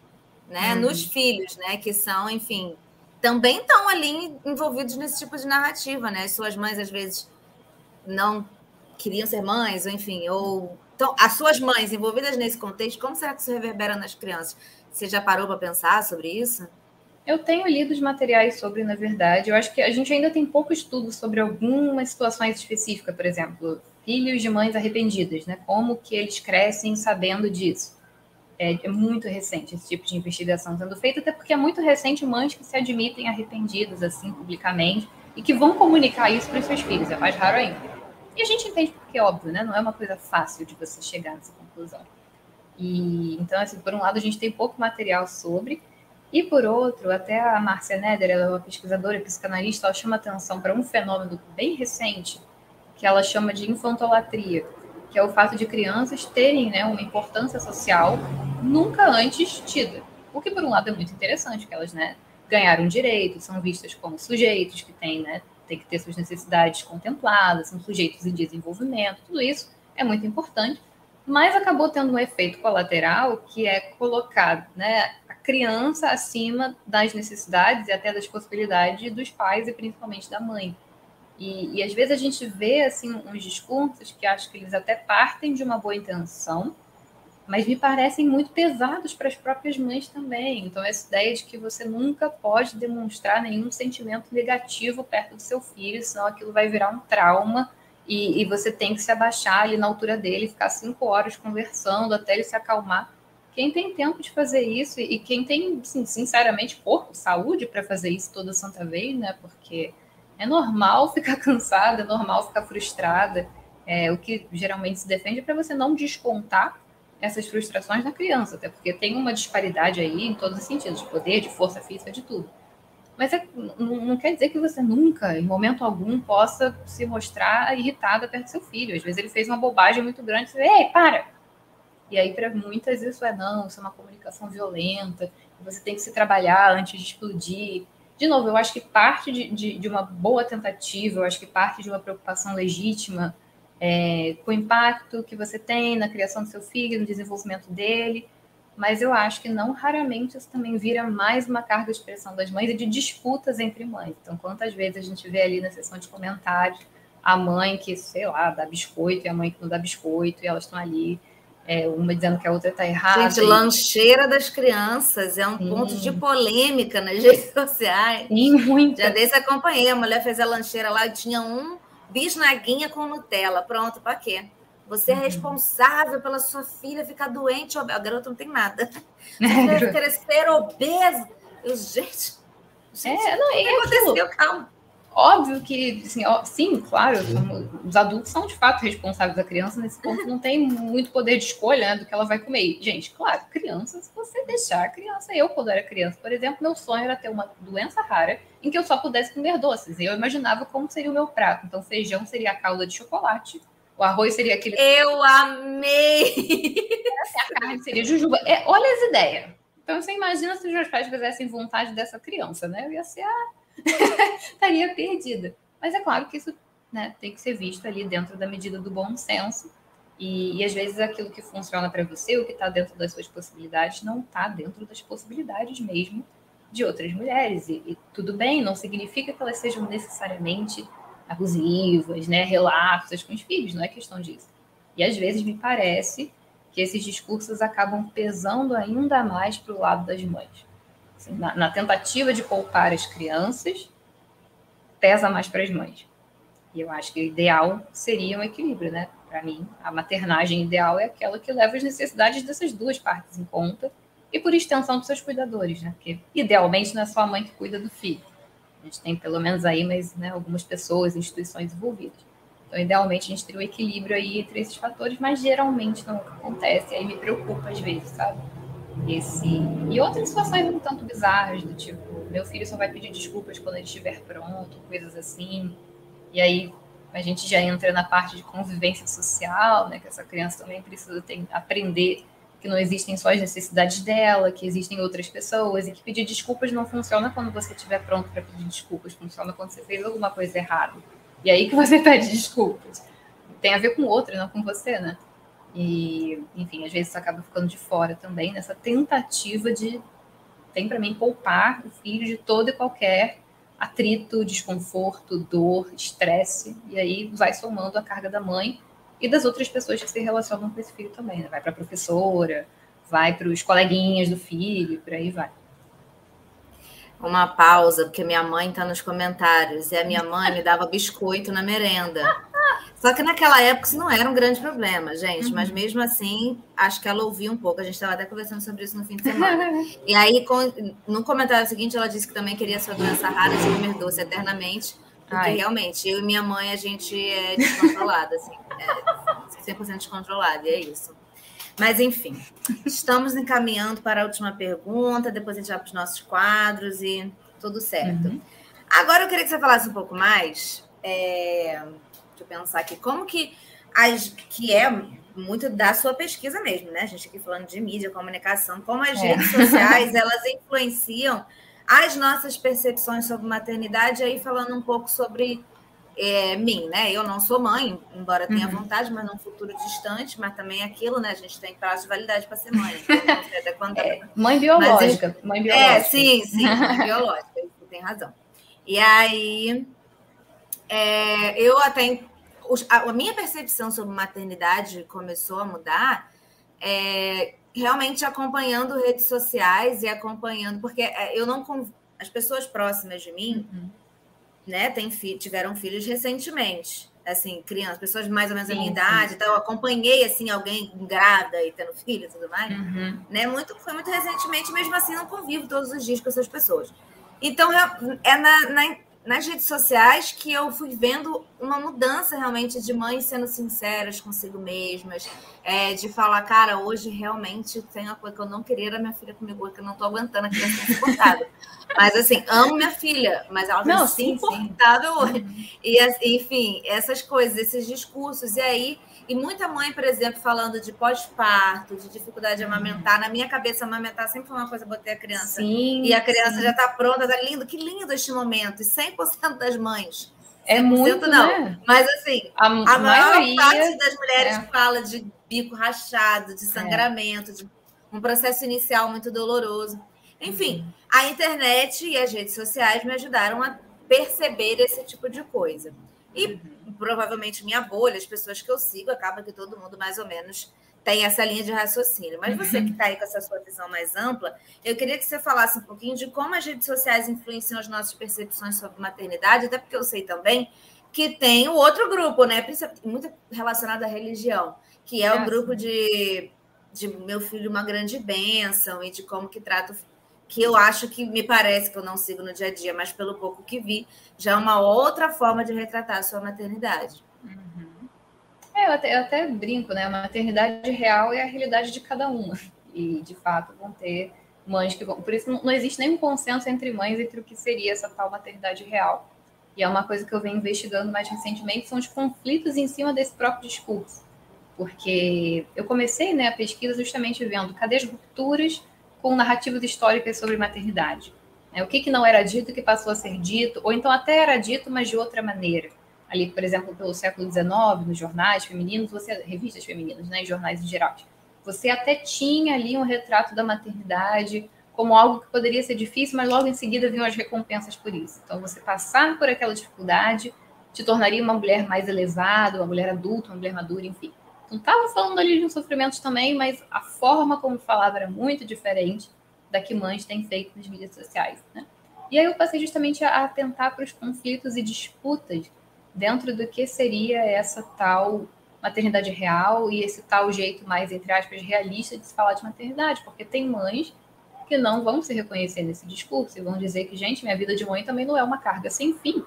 né? Uhum. Nos filhos, né? Que são, enfim, também estão ali envolvidos nesse tipo de narrativa, né? As suas mães, às vezes, não queriam ser mães, ou enfim, ou. Então, as suas mães envolvidas nesse contexto, como será que isso reverbera nas crianças? Você já parou para pensar sobre isso? Eu tenho lido os materiais sobre, na verdade. Eu acho que a gente ainda tem pouco estudo sobre algumas situações específicas, por exemplo, filhos de mães arrependidas, né? Como que eles crescem sabendo disso? É, é, muito recente esse tipo de investigação sendo feita, até porque é muito recente mães que se admitem arrependidas assim publicamente e que vão comunicar isso para os seus filhos. É mais raro ainda. E a gente entende porque é óbvio, né? Não é uma coisa fácil de você chegar nessa conclusão. E então, assim, por um lado a gente tem pouco material sobre e por outro, até a Márcia Neder, ela é uma pesquisadora psicanalista, ela chama atenção para um fenômeno bem recente, que ela chama de infantolatria, que é o fato de crianças terem né, uma importância social nunca antes tida. O que, por um lado, é muito interessante, que elas né, ganharam direito, são vistas como sujeitos que têm, né, que ter suas necessidades contempladas, são sujeitos em desenvolvimento, tudo isso é muito importante, mas acabou tendo um efeito colateral que é colocar né, criança acima das necessidades e até das possibilidades dos pais e principalmente da mãe. E, e, às vezes a gente vê assim uns discursos que acho que eles até partem de uma boa intenção, mas me parecem muito pesados para as próprias mães também. Então essa ideia de que você nunca pode demonstrar nenhum sentimento negativo perto do seu filho, senão aquilo vai virar um trauma e, e você tem que se abaixar ali na altura dele, ficar cinco horas conversando até ele se acalmar quem tem tempo de fazer isso e quem tem, sinceramente, corpo, saúde para fazer isso toda santa vez, né? Porque é normal [LAUGHS] ficar cansada, é normal ficar frustrada. É, o que geralmente se defende é para você não descontar essas frustrações na criança, até porque tem uma disparidade aí em todos os sentidos, de poder, de força física, de tudo. Mas é, não, quer dizer que você nunca, em momento algum, possa se mostrar irritada perto do seu filho. Às vezes ele fez uma bobagem muito grande, você, ei, para! E aí, para muitas, isso é não, isso é uma comunicação violenta, você tem que se trabalhar antes de explodir. De novo, eu acho que parte de, de, de uma boa tentativa, eu acho que parte de uma preocupação legítima é, com o impacto que você tem na criação do seu filho, no desenvolvimento dele, mas eu acho que não raramente isso também vira mais uma carga de expressão das mães e de disputas entre mães. Então, quantas vezes a gente vê ali na sessão de comentários a mãe que, sei lá, dá biscoito e a mãe que não dá biscoito, e elas estão ali é, uma dizendo que a outra está errada. Gente, e... lancheira das crianças é um Sim. ponto de polêmica nas redes [LAUGHS] sociais. Sim, muito. Já desse acompanhei, a mulher fez a lancheira lá e tinha um bisnaguinha com Nutella. Pronto, para quê? Você é uhum. responsável pela sua filha ficar doente. A garota não tem nada. [LAUGHS] Você crescer obesa. Eu, gente, gente, é, não, é aconteceu? Calma. Óbvio que, assim, ó, sim, claro, os adultos são de fato responsáveis da criança, nesse ponto não tem muito poder de escolha né, do que ela vai comer. gente, claro, criança, se você deixar a criança, eu, quando era criança, por exemplo, meu sonho era ter uma doença rara em que eu só pudesse comer doces. Eu imaginava como seria o meu prato. Então, feijão seria a calda de chocolate, o arroz seria aquele. Eu amei! A carne seria jujuba. É, olha as ideias. Então, você imagina se os meus pais fizessem vontade dessa criança, né? Eu ia ser a [LAUGHS] estaria perdida. Mas é claro que isso né, tem que ser visto ali dentro da medida do bom senso. E, e às vezes aquilo que funciona para você, o que está dentro das suas possibilidades, não está dentro das possibilidades mesmo de outras mulheres. E, e, tudo bem, não significa que elas sejam necessariamente abusivas, né, relapsas com os filhos, não é questão disso. E às vezes me parece que esses discursos acabam pesando ainda mais para o lado das mães. Assim, na, na, tentativa de poupar as crianças, pesa mais para as mães. E eu acho que o ideal seria um equilíbrio, né? Para mim, a maternagem ideal é aquela que leva as necessidades dessas duas partes em conta e, por extensão, dos seus cuidadores, né? Porque, idealmente, não é só a mãe que cuida do filho. A gente tem, pelo menos aí, mas, né, algumas pessoas, instituições envolvidas. Então, idealmente, a gente teria um equilíbrio aí entre esses fatores, mas geralmente não acontece, aí me preocupa às vezes, sabe? Esse... E outras situações um tanto bizarras, do tipo, meu filho só vai pedir desculpas quando ele estiver pronto, coisas assim. E aí a gente já entra na parte de convivência social, né? Que essa criança também precisa ter, aprender que não existem só as necessidades dela, que existem outras pessoas, e que pedir desculpas não funciona quando você estiver pronto para pedir desculpas, funciona quando você fez alguma coisa errada. E aí que você [LAUGHS] pede desculpas. Tem a ver com o outro, não com você, né? E, enfim, às vezes acaba ficando de fora também nessa tentativa de, tem para mim, poupar o filho de todo e qualquer atrito, desconforto, dor, estresse, e aí vai somando a carga da mãe e das outras pessoas que se relacionam com esse filho também. Né? Vai para a professora, vai para os coleguinhas do filho, por aí vai uma pausa, porque minha mãe está nos comentários, e a minha mãe me dava biscoito na merenda. Só que naquela época isso não era um grande problema, gente, uhum. mas mesmo assim, acho que ela ouviu um pouco. A gente estava até conversando sobre isso no fim de [LAUGHS] semana. e aí, com, no comentário seguinte, ela disse que também queria sua doença rara de comer doce eternamente, porque Ai. realmente, eu e minha mãe, a gente é descontrolada, assim, é 100% descontrolada, e é isso. Mas, enfim, estamos encaminhando para a última pergunta, depois a gente vai para os nossos quadros e tudo certo. Uhum. Agora eu queria que você falasse um pouco mais. É, deixa eu pensar aqui, como que as que é muito da sua pesquisa mesmo, né? A gente aqui falando de mídia, comunicação, como as é. redes sociais elas influenciam as nossas percepções sobre maternidade, aí falando um pouco sobre é, mim, né? Eu não sou mãe, embora tenha uhum. vontade, mas num futuro distante, mas também é aquilo, né? A gente tem prazo de validade para ser mãe. Então, não sei até quando [LAUGHS] é, mãe biológica. Mas, mãe biológica. É, sim, sim, mãe [LAUGHS] biológica, você tem razão. E aí, é, eu até. A, minha percepção sobre maternidade começou a mudar é, realmente acompanhando redes sociais e acompanhando, porque é, eu não. As pessoas próximas de mim. Uhum né, tem, tiveram filhos recentemente. Assim, crianças, pessoas mais ou menos da minha idade, então eu acompanhei assim alguém grávida e tendo filho e tudo mais, uhum. né? Muito, foi muito recentemente, mesmo assim não convivo todos os dias com essas pessoas. Então é, é na, na nas redes sociais que eu fui vendo uma mudança realmente de mães sendo sinceras consigo mesmas, é, de falar, cara, hoje realmente tem uma coisa que eu não queria era minha filha comigo, que eu não tô aguentando, a criança tá insuportável. [LAUGHS] mas assim, amo minha filha, mas ela tá insuportável hoje. E enfim, essas coisas, esses discursos, e aí e muita mãe, por exemplo, falando de pós-parto, de dificuldade de amamentar. Na minha cabeça, amamentar sempre foi uma coisa, botei a criança. Sim, e a criança sim. já está pronta, tá lindo. Que lindo este momento. E 100% das mães. É muito, não. Né? Mas assim, a, a maior parte das mulheres é. fala de bico rachado, de sangramento, é. de um processo inicial muito doloroso. Enfim, uhum. a internet e as redes sociais me ajudaram a perceber esse tipo de coisa. E uhum provavelmente minha bolha, as pessoas que eu sigo, acaba que todo mundo mais ou menos tem essa linha de raciocínio. Mas você que está aí com essa sua visão mais ampla, eu queria que você falasse um pouquinho de como as redes sociais influenciam as nossas percepções sobre maternidade, até porque eu sei também que tem o outro grupo, né? Muito relacionado à religião, que é, é o grupo de, de meu filho uma grande bênção e de como que trata o que eu acho que me parece que eu não sigo no dia a dia, mas pelo pouco que vi, já é uma outra forma de retratar a sua maternidade. Uhum. É, eu, até, eu até brinco, né? A maternidade real é a realidade de cada uma. E, de fato, vão ter mães que vão. Por isso, não, existe nenhum consenso entre mães entre o que seria essa tal maternidade real. E é uma coisa que eu venho investigando mais recentemente, são os conflitos em cima desse próprio discurso. Porque eu comecei né, a pesquisa justamente vendo cadê as rupturas com narrativas históricas sobre maternidade. Né? O que, que não era dito que passou a ser dito, ou então até era dito, mas de outra maneira. Ali, por exemplo, pelo século XIX, nos jornais femininos, você, revistas femininas, né, jornais em geral, você até tinha ali um retrato da maternidade como algo que poderia ser difícil, mas logo em seguida vinham as recompensas por isso. Então, você passar por aquela dificuldade te tornaria uma mulher mais elevada, uma mulher adulta, uma mulher madura, enfim. Então, estava falando ali de um sofrimento também, mas a forma como falava era muito diferente da que mães têm feito nas mídias sociais, né? E aí eu passei justamente a atentar para os conflitos e disputas dentro do que seria essa tal maternidade real e esse tal jeito mais, entre aspas, realista de se falar de maternidade, porque tem mães que não vão se reconhecer nesse discurso e vão dizer que, gente, minha vida de mãe também não é uma carga sem fim.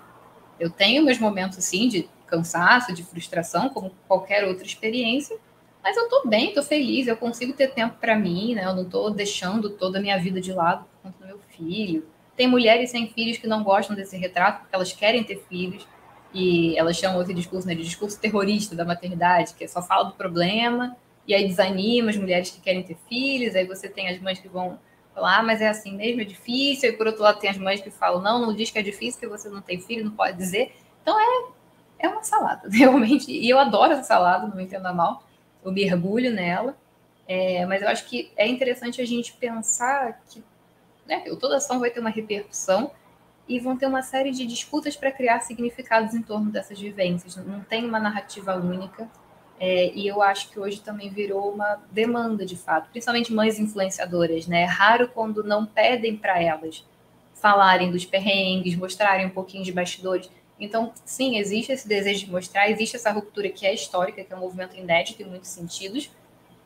Eu tenho meus momentos, sim, de cansaço, de frustração, como qualquer outra experiência, mas eu tô bem, tô feliz, eu consigo ter tempo para mim, né? Eu não tô deixando toda a minha vida de lado por conta do meu filho. Tem mulheres sem filhos que não gostam desse retrato porque elas querem ter filhos e elas chamam esse discurso né, de discurso terrorista da maternidade, que é só fala do problema e aí desanima as mulheres que querem ter filhos, aí você tem as mães que vão falar, ah, mas é assim mesmo, é difícil, e por outro lado tem as mães que falam, não, não diz que é difícil, que você não tem filho, não pode dizer. Então é é uma salada, [LAUGHS] realmente. E eu adoro essa salada, não me entenda mal. Eu mergulho nela. É, mas eu acho que é interessante a gente pensar que né, toda ação vai ter uma repercussão e vão ter uma série de disputas para criar significados em torno dessas vivências. Não tem uma narrativa única. É, e eu acho que hoje também virou uma demanda, de fato, principalmente mães influenciadoras. Né? É raro quando não pedem para elas falarem dos perrengues, mostrarem um pouquinho de bastidores. Então, sim, existe esse desejo de mostrar, existe essa ruptura que é histórica, que é um movimento inédito em muitos sentidos,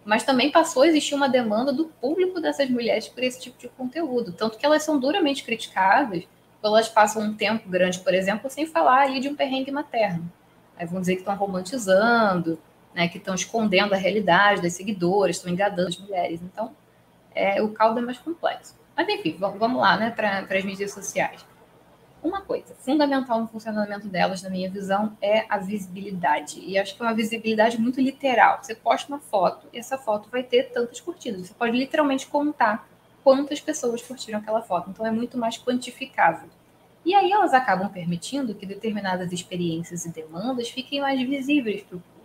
mas também passou a existir uma demanda do público dessas mulheres por esse tipo de conteúdo, tanto que elas são duramente criticadas, elas passam um tempo grande, por exemplo, sem falar ali de um perrengue materno. Aí vão dizer que estão romantizando, né, que estão escondendo a realidade das seguidoras, estão enganando as mulheres. Então, é, o caldo é mais complexo. Mas, enfim, vamos lá né, para as mídias sociais. Uma coisa fundamental no funcionamento delas, na minha visão, é a visibilidade. E acho que é uma visibilidade muito literal. Você posta uma foto e essa foto vai ter tantas curtidas. Você pode literalmente contar quantas pessoas curtiram aquela foto. Então é muito mais quantificável. E aí elas acabam permitindo que determinadas experiências e demandas fiquem mais visíveis para o público.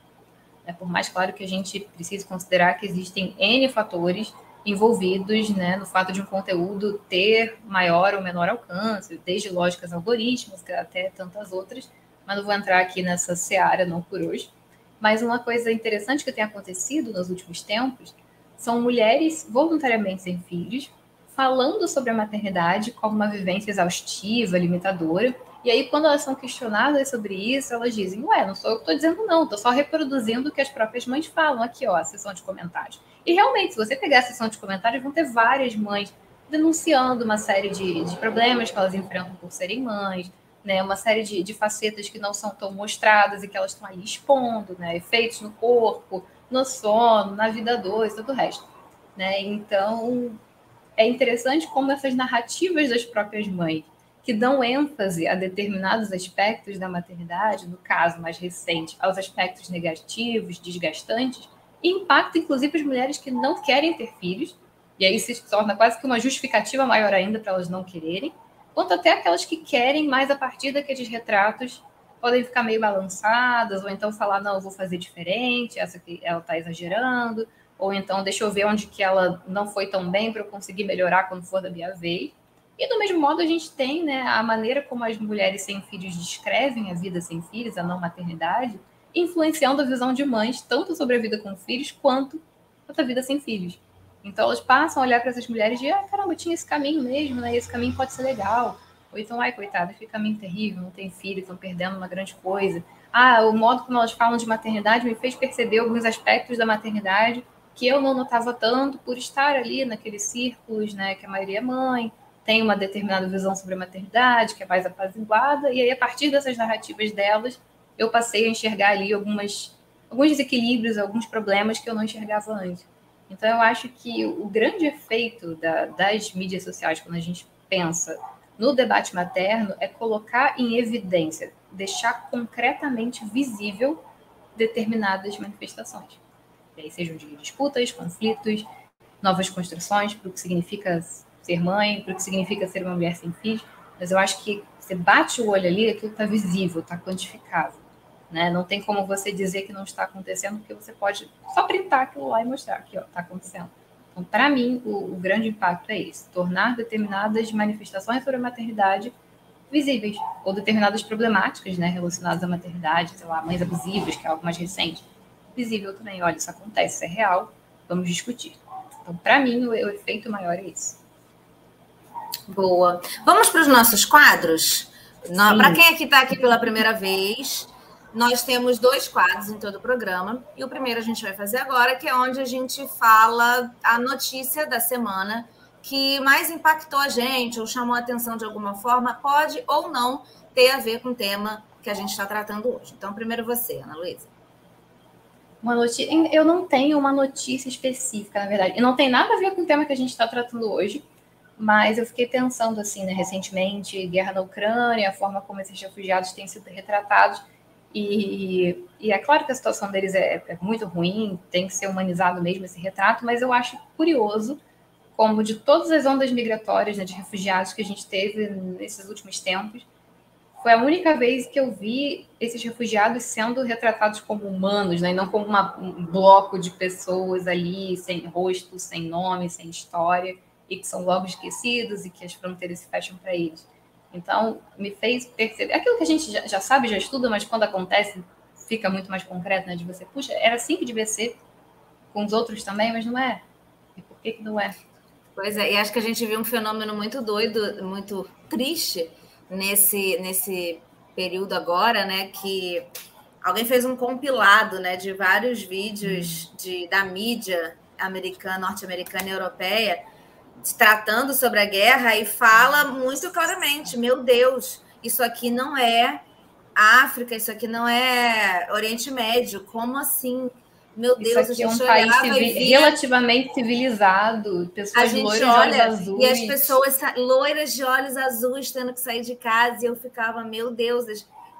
É, por mais claro que a gente precise considerar que existem N fatores envolvidos né, no fato de um conteúdo ter maior ou menor alcance, desde lógicas algoritmos até tantas outras, mas não vou entrar aqui nessa seara não por hoje. Mas uma coisa interessante que tem acontecido nos últimos tempos são mulheres voluntariamente sem filhos falando sobre a maternidade como uma vivência exaustiva, limitadora, e aí, quando elas são questionadas sobre isso, elas dizem: Ué, não sou eu que estou dizendo, não, estou só reproduzindo o que as próprias mães falam aqui, ó, a sessão de comentários. E realmente, se você pegar a sessão de comentários, vão ter várias mães denunciando uma série de, de problemas que elas enfrentam por serem mães, né, uma série de, de facetas que não são tão mostradas e que elas estão ali expondo, né, efeitos no corpo, no sono, na vida dois, todo o resto. Né? Então, é interessante como essas narrativas das próprias mães que dão ênfase a determinados aspectos da maternidade, no caso mais recente, aos aspectos negativos, desgastantes, impacta inclusive as mulheres que não querem ter filhos, e aí se torna quase que uma justificativa maior ainda para elas não quererem, quanto até aquelas que querem, mas a partir daqueles retratos podem ficar meio balançadas, ou então falar, não, eu vou fazer diferente, essa que ela está exagerando, ou então deixa eu ver onde que ela não foi tão bem para eu conseguir melhorar quando for da minha vez. E do mesmo modo a gente tem né, a maneira como as mulheres sem filhos descrevem a vida sem filhos, a não maternidade, influenciando a visão de mães, tanto sobre a vida com filhos, quanto a vida sem filhos. Então elas passam a olhar para essas mulheres e, ah, caramba, tinha esse caminho mesmo, né? Esse caminho pode ser legal. Ou então, ai, coitada, que caminho terrível, não tem filho, estão perdendo uma grande coisa. Ah, o modo como elas falam de maternidade me fez perceber alguns aspectos da maternidade que eu não notava tanto por estar ali naqueles círculos, né? Que a maioria é mãe, tem uma determinada visão sobre a maternidade, que é mais apaziguada, e aí, a partir dessas narrativas delas, eu passei a enxergar ali algumas, alguns desequilíbrios, alguns problemas que eu não enxergava antes. Então, eu acho que o grande efeito da, das mídias sociais, quando a gente pensa no debate materno, é colocar em evidência, deixar concretamente visível determinadas manifestações. E aí sejam de disputas, conflitos, novas construções, para o que significa ser mãe, para o que significa ser uma mulher sem filhos, mas eu acho que você bate o olho ali, aquilo está visível, está quantificável. Né? Não tem como você dizer que não está acontecendo, porque você pode só printar aquilo lá e mostrar que está acontecendo. Então, para mim, o, o, grande impacto é esse: tornar determinadas manifestações sobre a maternidade visíveis, ou determinadas problemáticas né, relacionadas à maternidade, sei lá, mães abusivas, que é algo mais recente, visível também. Olha, isso acontece, isso é real, vamos discutir. Então, para mim, o, o efeito maior é isso. Boa. Vamos para os nossos quadros? Para quem aqui está aqui pela primeira vez, nós temos dois quadros em todo o programa. E o primeiro a gente vai fazer agora, que é onde a gente fala a notícia da semana que mais impactou a gente ou chamou a atenção de alguma forma, pode ou não ter a ver com o tema que a gente está tratando hoje. Então, primeiro você, Ana Luísa. Uma notícia. Eu não tenho uma notícia específica, na verdade. E não tem nada a ver com o tema que a gente está tratando hoje. Mas eu fiquei pensando assim, né, recentemente, guerra na Ucrânia, a forma como esses refugiados têm sido retratados. E, e é claro que a situação deles é, é, muito ruim, tem que ser humanizado mesmo esse retrato, mas eu acho curioso como de todas as ondas migratórias né, de refugiados que a gente teve nesses últimos tempos, foi a única vez que eu vi esses refugiados sendo retratados como humanos, né, e não como uma, um bloco de pessoas ali, sem rosto, sem nome, sem história e que são logo esquecidos e que as fronteiras se fecham para eles. Então, me fez perceber aquilo que a gente já, já, sabe, já estuda, mas quando acontece fica muito mais concreto, né? De você, puxa, era assim que devia ser com os outros também, mas não é. E por que, que não é? Pois é, e acho que a gente viu um fenômeno muito doido, muito triste nesse, nesse período agora, né? Que alguém fez um compilado né, de vários vídeos hum. de, da mídia americana, norte-americana e europeia tratando sobre a guerra e fala muito claramente: meu Deus, isso aqui não é África, isso aqui não é Oriente Médio, como assim? Meu Deus, isso aqui é um país civil, via, relativamente civilizado, pessoas loiras olha, de olhos azuis. E as pessoas loiras de olhos azuis tendo que sair de casa, e eu ficava, meu Deus,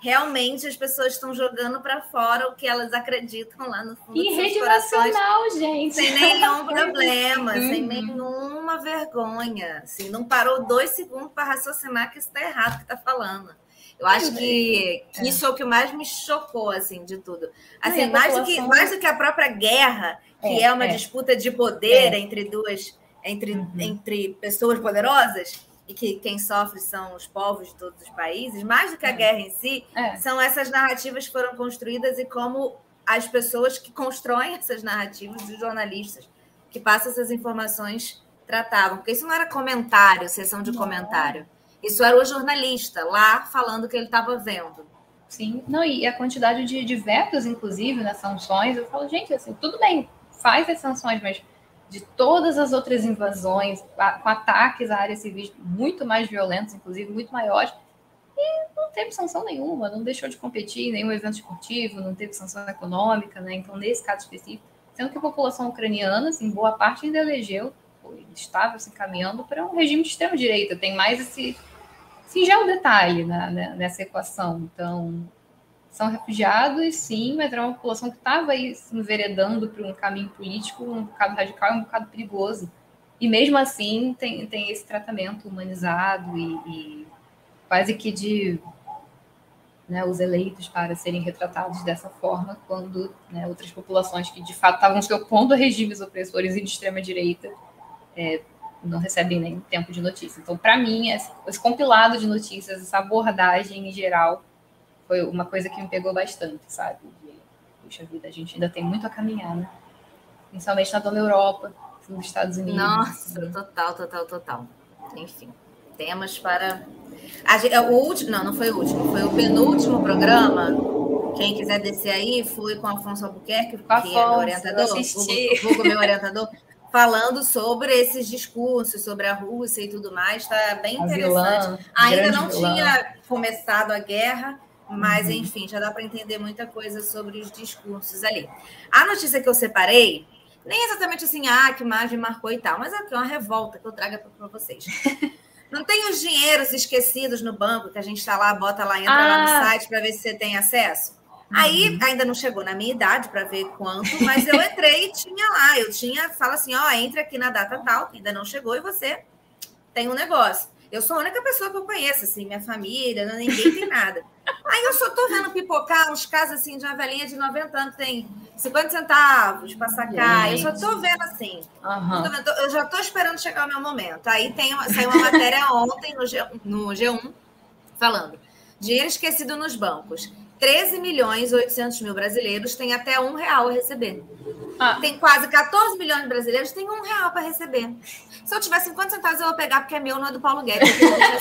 realmente as pessoas estão jogando para fora o que elas acreditam lá no fundo. E rede nacional, gente. Sem nenhum [LAUGHS] problema, uhum. sem nenhuma vergonha. Assim, não parou dois segundos para raciocinar que isso está errado que está falando. Eu acho que, que é. isso é o que mais me chocou, assim, de tudo. Assim, Não, mais, do que, mais do que a própria guerra, que é, é uma é. disputa de poder é. entre duas, entre, uhum. entre pessoas poderosas, e que quem sofre são os povos de todos os países, mais do que a é. guerra em si, é. são essas narrativas que foram construídas e como as pessoas que constroem essas narrativas, os jornalistas que passam essas informações tratavam. Porque isso não era comentário, sessão de não. comentário. Isso era o jornalista lá falando o que ele estava vendo. Sim, não, e a quantidade de, de vetos, inclusive, nas sanções, eu falo, gente, assim, tudo bem, faz as sanções, mas de todas as outras invasões, com ataques a áreas civis muito mais violentos, inclusive muito maiores, e não teve sanção nenhuma, não deixou de competir em nenhum evento esportivo, não teve sanção econômica, né? Então, nesse caso específico, sendo que a população ucraniana, assim, boa parte ainda elegeu, estava se encaminhando para um regime de extrema-direita, tem mais esse singelo detalhe né, nessa equação. Então, são refugiados, sim, mas era uma população que estava aí se enveredando para um caminho político um bocado radical e um bocado perigoso. E mesmo assim tem, tem esse tratamento humanizado e, e quase que de né, os eleitos para serem retratados dessa forma, quando né, outras populações que de fato estavam se opondo a regimes opressores e de extrema direita é, não recebem nem tempo de notícia. Então, para mim, esse, esse compilado de notícias, essa abordagem em geral, foi uma coisa que me pegou bastante, sabe? De, puxa vida, a gente ainda tem muito a caminhar, né? Principalmente na Dona Europa, nos Estados Unidos. Nossa, total, total, total. Enfim, temas para. A, é o último, não, não foi o último, foi o penúltimo programa. Quem quiser descer aí, fui com o Afonso Albuquerque, que Afonso, é meu orientador, Hugo, meu orientador, [LAUGHS] falando sobre esses discursos, sobre a Rússia e tudo mais. Está bem a interessante. Vilã, Ainda não vilã. tinha começado a guerra, mas, uhum. enfim, já dá para entender muita coisa sobre os discursos ali. A notícia que eu separei, nem exatamente assim, ah, que imagem marcou e tal, mas é uma revolta que eu trago para vocês. [LAUGHS] Não tem os dinheiros esquecidos no banco que a gente está lá, bota lá, entra ah. lá no ah! site para ver se você tem acesso? Uhum. Aí ainda não chegou na minha idade para ver quanto, mas eu entrei e tinha lá. Eu tinha, fala assim: ó, entre aqui na data tal, que ainda não chegou, e você tem um negócio. Eu sou a única pessoa que eu conheço, assim, minha família, ninguém tem nada. Aí eu só tô vendo pipocar uns casos assim de uma velhinha de 90 anos, tem 50 centavos para sacar. Gente. Eu só tô vendo assim. Uhum. Tô vendo, eu já tô esperando chegar o meu momento. Aí tem saiu uma matéria ontem no, G, no G1 falando: dinheiro esquecido nos bancos. 13 milhões e 800 mil brasileiros têm até um real a receber. Ah. Tem quase 14 milhões de brasileiros que têm um real para receber. Se eu tiver 50 centavos, eu vou pegar, porque é meu, não é do Paulo Guedes.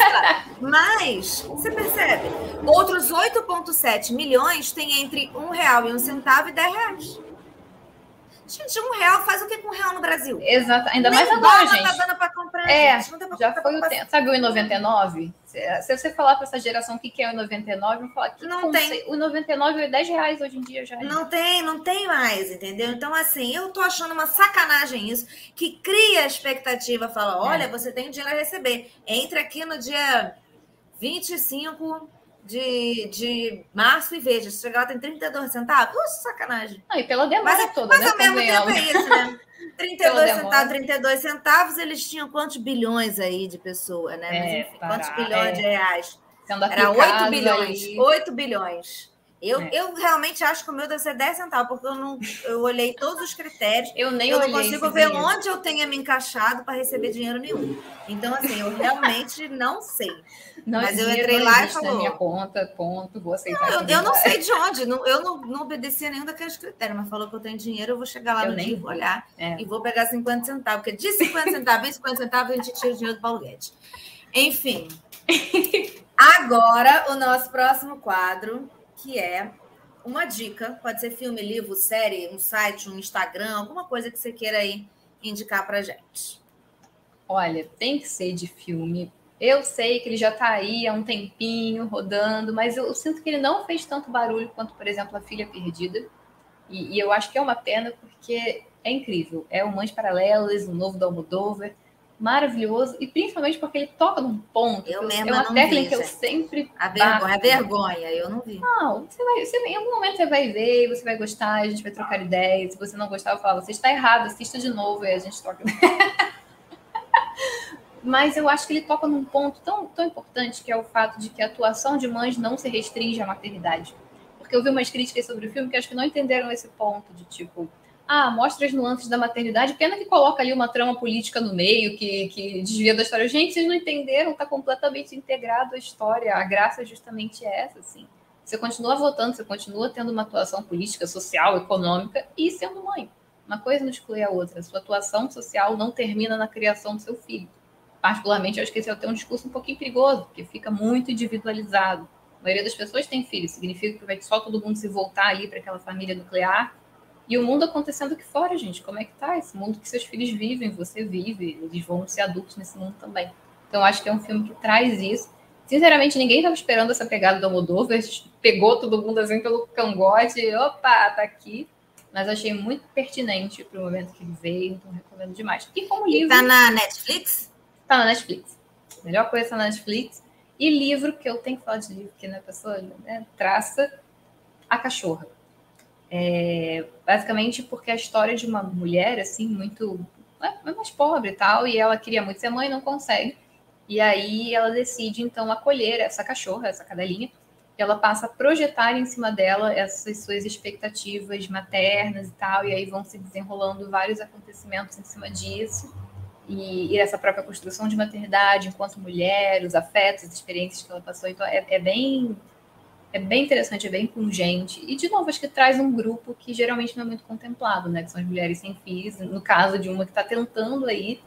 [LAUGHS] Mas, você percebe? Outros 8,7 milhões têm entre um real e um centavo e 10 reais. Gente, um real faz o que com um real no Brasil? Exato, ainda Nem mais agora, bala gente. Tá dando para comprar, É, gente. Não tem pra Já comprar foi o pra tempo. Sabe o I99? Se se você falar para essa geração o que que é o I99, vão falar que Não conce- o I99 é 10 reais hoje em dia já. Não tem, não tem mais, entendeu? Então, assim, eu tô achando uma sacanagem isso, que cria a expectativa, fala, olha, É. você tem dinheiro a receber. Entra aqui no dia 25 de, de março e veja, se chegar lá tem 32 centavos. Uxa, sacanagem. Não, e pela demora Mas, toda, mas né? ao mesmo tempo é isso, né? 32 [LAUGHS] Pela demora. centavos, 32 centavos, eles tinham quantos bilhões aí de pessoa, né? Mas É, enfim, quantos parar, bilhões é. de reais? Era 8 aplicado bilhões. aí. 8 bilhões. Eu, É. eu realmente acho que o meu deve ser 10 centavos, porque eu não eu olhei todos os critérios. Eu nem eu não consigo ver dinheiro. onde eu tenha me encaixado para receber dinheiro nenhum. Então, assim, eu realmente não sei. Não, Mas eu entrei não lá e falou- minha conta, ponto, vou aceitar. Eu, essa eu não verdade. sei de [LAUGHS] onde, não- eu não, não obedecia nenhum daqueles critérios, mas falou que eu tenho dinheiro, eu vou chegar lá Eu no nem dia, vou olhar É. e vou pegar 50 centavos, porque de 50 centavos em 50 centavos a gente tira o dinheiro do Paulo Guedes. Enfim. [LAUGHS] Agora, o nosso próximo quadro, que é uma dica, pode ser filme, livro, série, um site, um Instagram, alguma coisa que você queira aí indicar pra gente. Olha, tem que ser de filme. Eu sei que ele já tá aí há um tempinho rodando, mas eu sinto que ele não fez tanto barulho quanto, por exemplo, A Filha Perdida. E, e eu acho que é uma pena porque é incrível. É o Mães Paralelas, o novo da Almodóvar, maravilhoso. E principalmente porque ele toca num ponto. Eu que mesma é uma técnica vi, que eu sempre A vergonha, a bato. vergonha, eu não vi. Não, você vai, você, em algum momento você vai ver, você vai gostar, a gente vai trocar ideias. Se você não gostar, eu falo, você está errado, assista de novo e a gente troca. [LAUGHS] Mas eu acho que ele toca num ponto tão, tão importante que é o fato de que a atuação de mães não se restringe à maternidade. Porque eu vi umas críticas sobre o filme que acho que não entenderam esse ponto de tipo, ah, mostra as nuances da maternidade, pena que coloca ali uma trama política no meio, que, que desvia da história. Gente, vocês não entenderam, tá completamente integrado à história. A graça é justamente essa, assim. Você continua votando, você continua tendo uma atuação política, social, econômica e sendo mãe. Uma coisa não exclui a outra. A sua atuação social não termina na criação do seu filho. Particularmente, eu acho que esse é até um discurso um pouquinho perigoso, porque fica muito individualizado. A maioria das pessoas tem filhos, significa que vai só todo mundo se voltar ali para aquela família nuclear. E o mundo acontecendo aqui fora, gente. Como é que tá? Esse mundo que seus filhos vivem, você vive, eles vão ser adultos nesse mundo também. Então, acho que é um filme que traz isso. Sinceramente, ninguém estava esperando essa pegada do Almodóvar, pegou todo mundo assim pelo cangote, opa, tá aqui. Mas achei muito pertinente para o momento que ele veio, então recomendo demais. E como livro. Tá na Netflix? Tá na Netflix. Melhor coisa tá na Netflix. E livro, que eu tenho que falar de livro, que né, a pessoa né, traça A Cachorra. É, basicamente porque a história de uma mulher, assim, muito é, mais pobre e tal, e ela queria muito ser mãe, não consegue. E aí ela decide, então, acolher essa cachorra, essa cadelinha, e ela passa a projetar em cima dela essas suas expectativas maternas e tal, e aí vão se desenrolando vários acontecimentos em cima disso e, e, essa própria construção de maternidade enquanto mulher, os afetos, as experiências que ela passou. Então, é, é, bem é bem interessante, é bem pungente. E, de novo, acho que traz um grupo que geralmente não é muito contemplado, né? Que são as mulheres sem filhos. No caso de uma que está tentando aí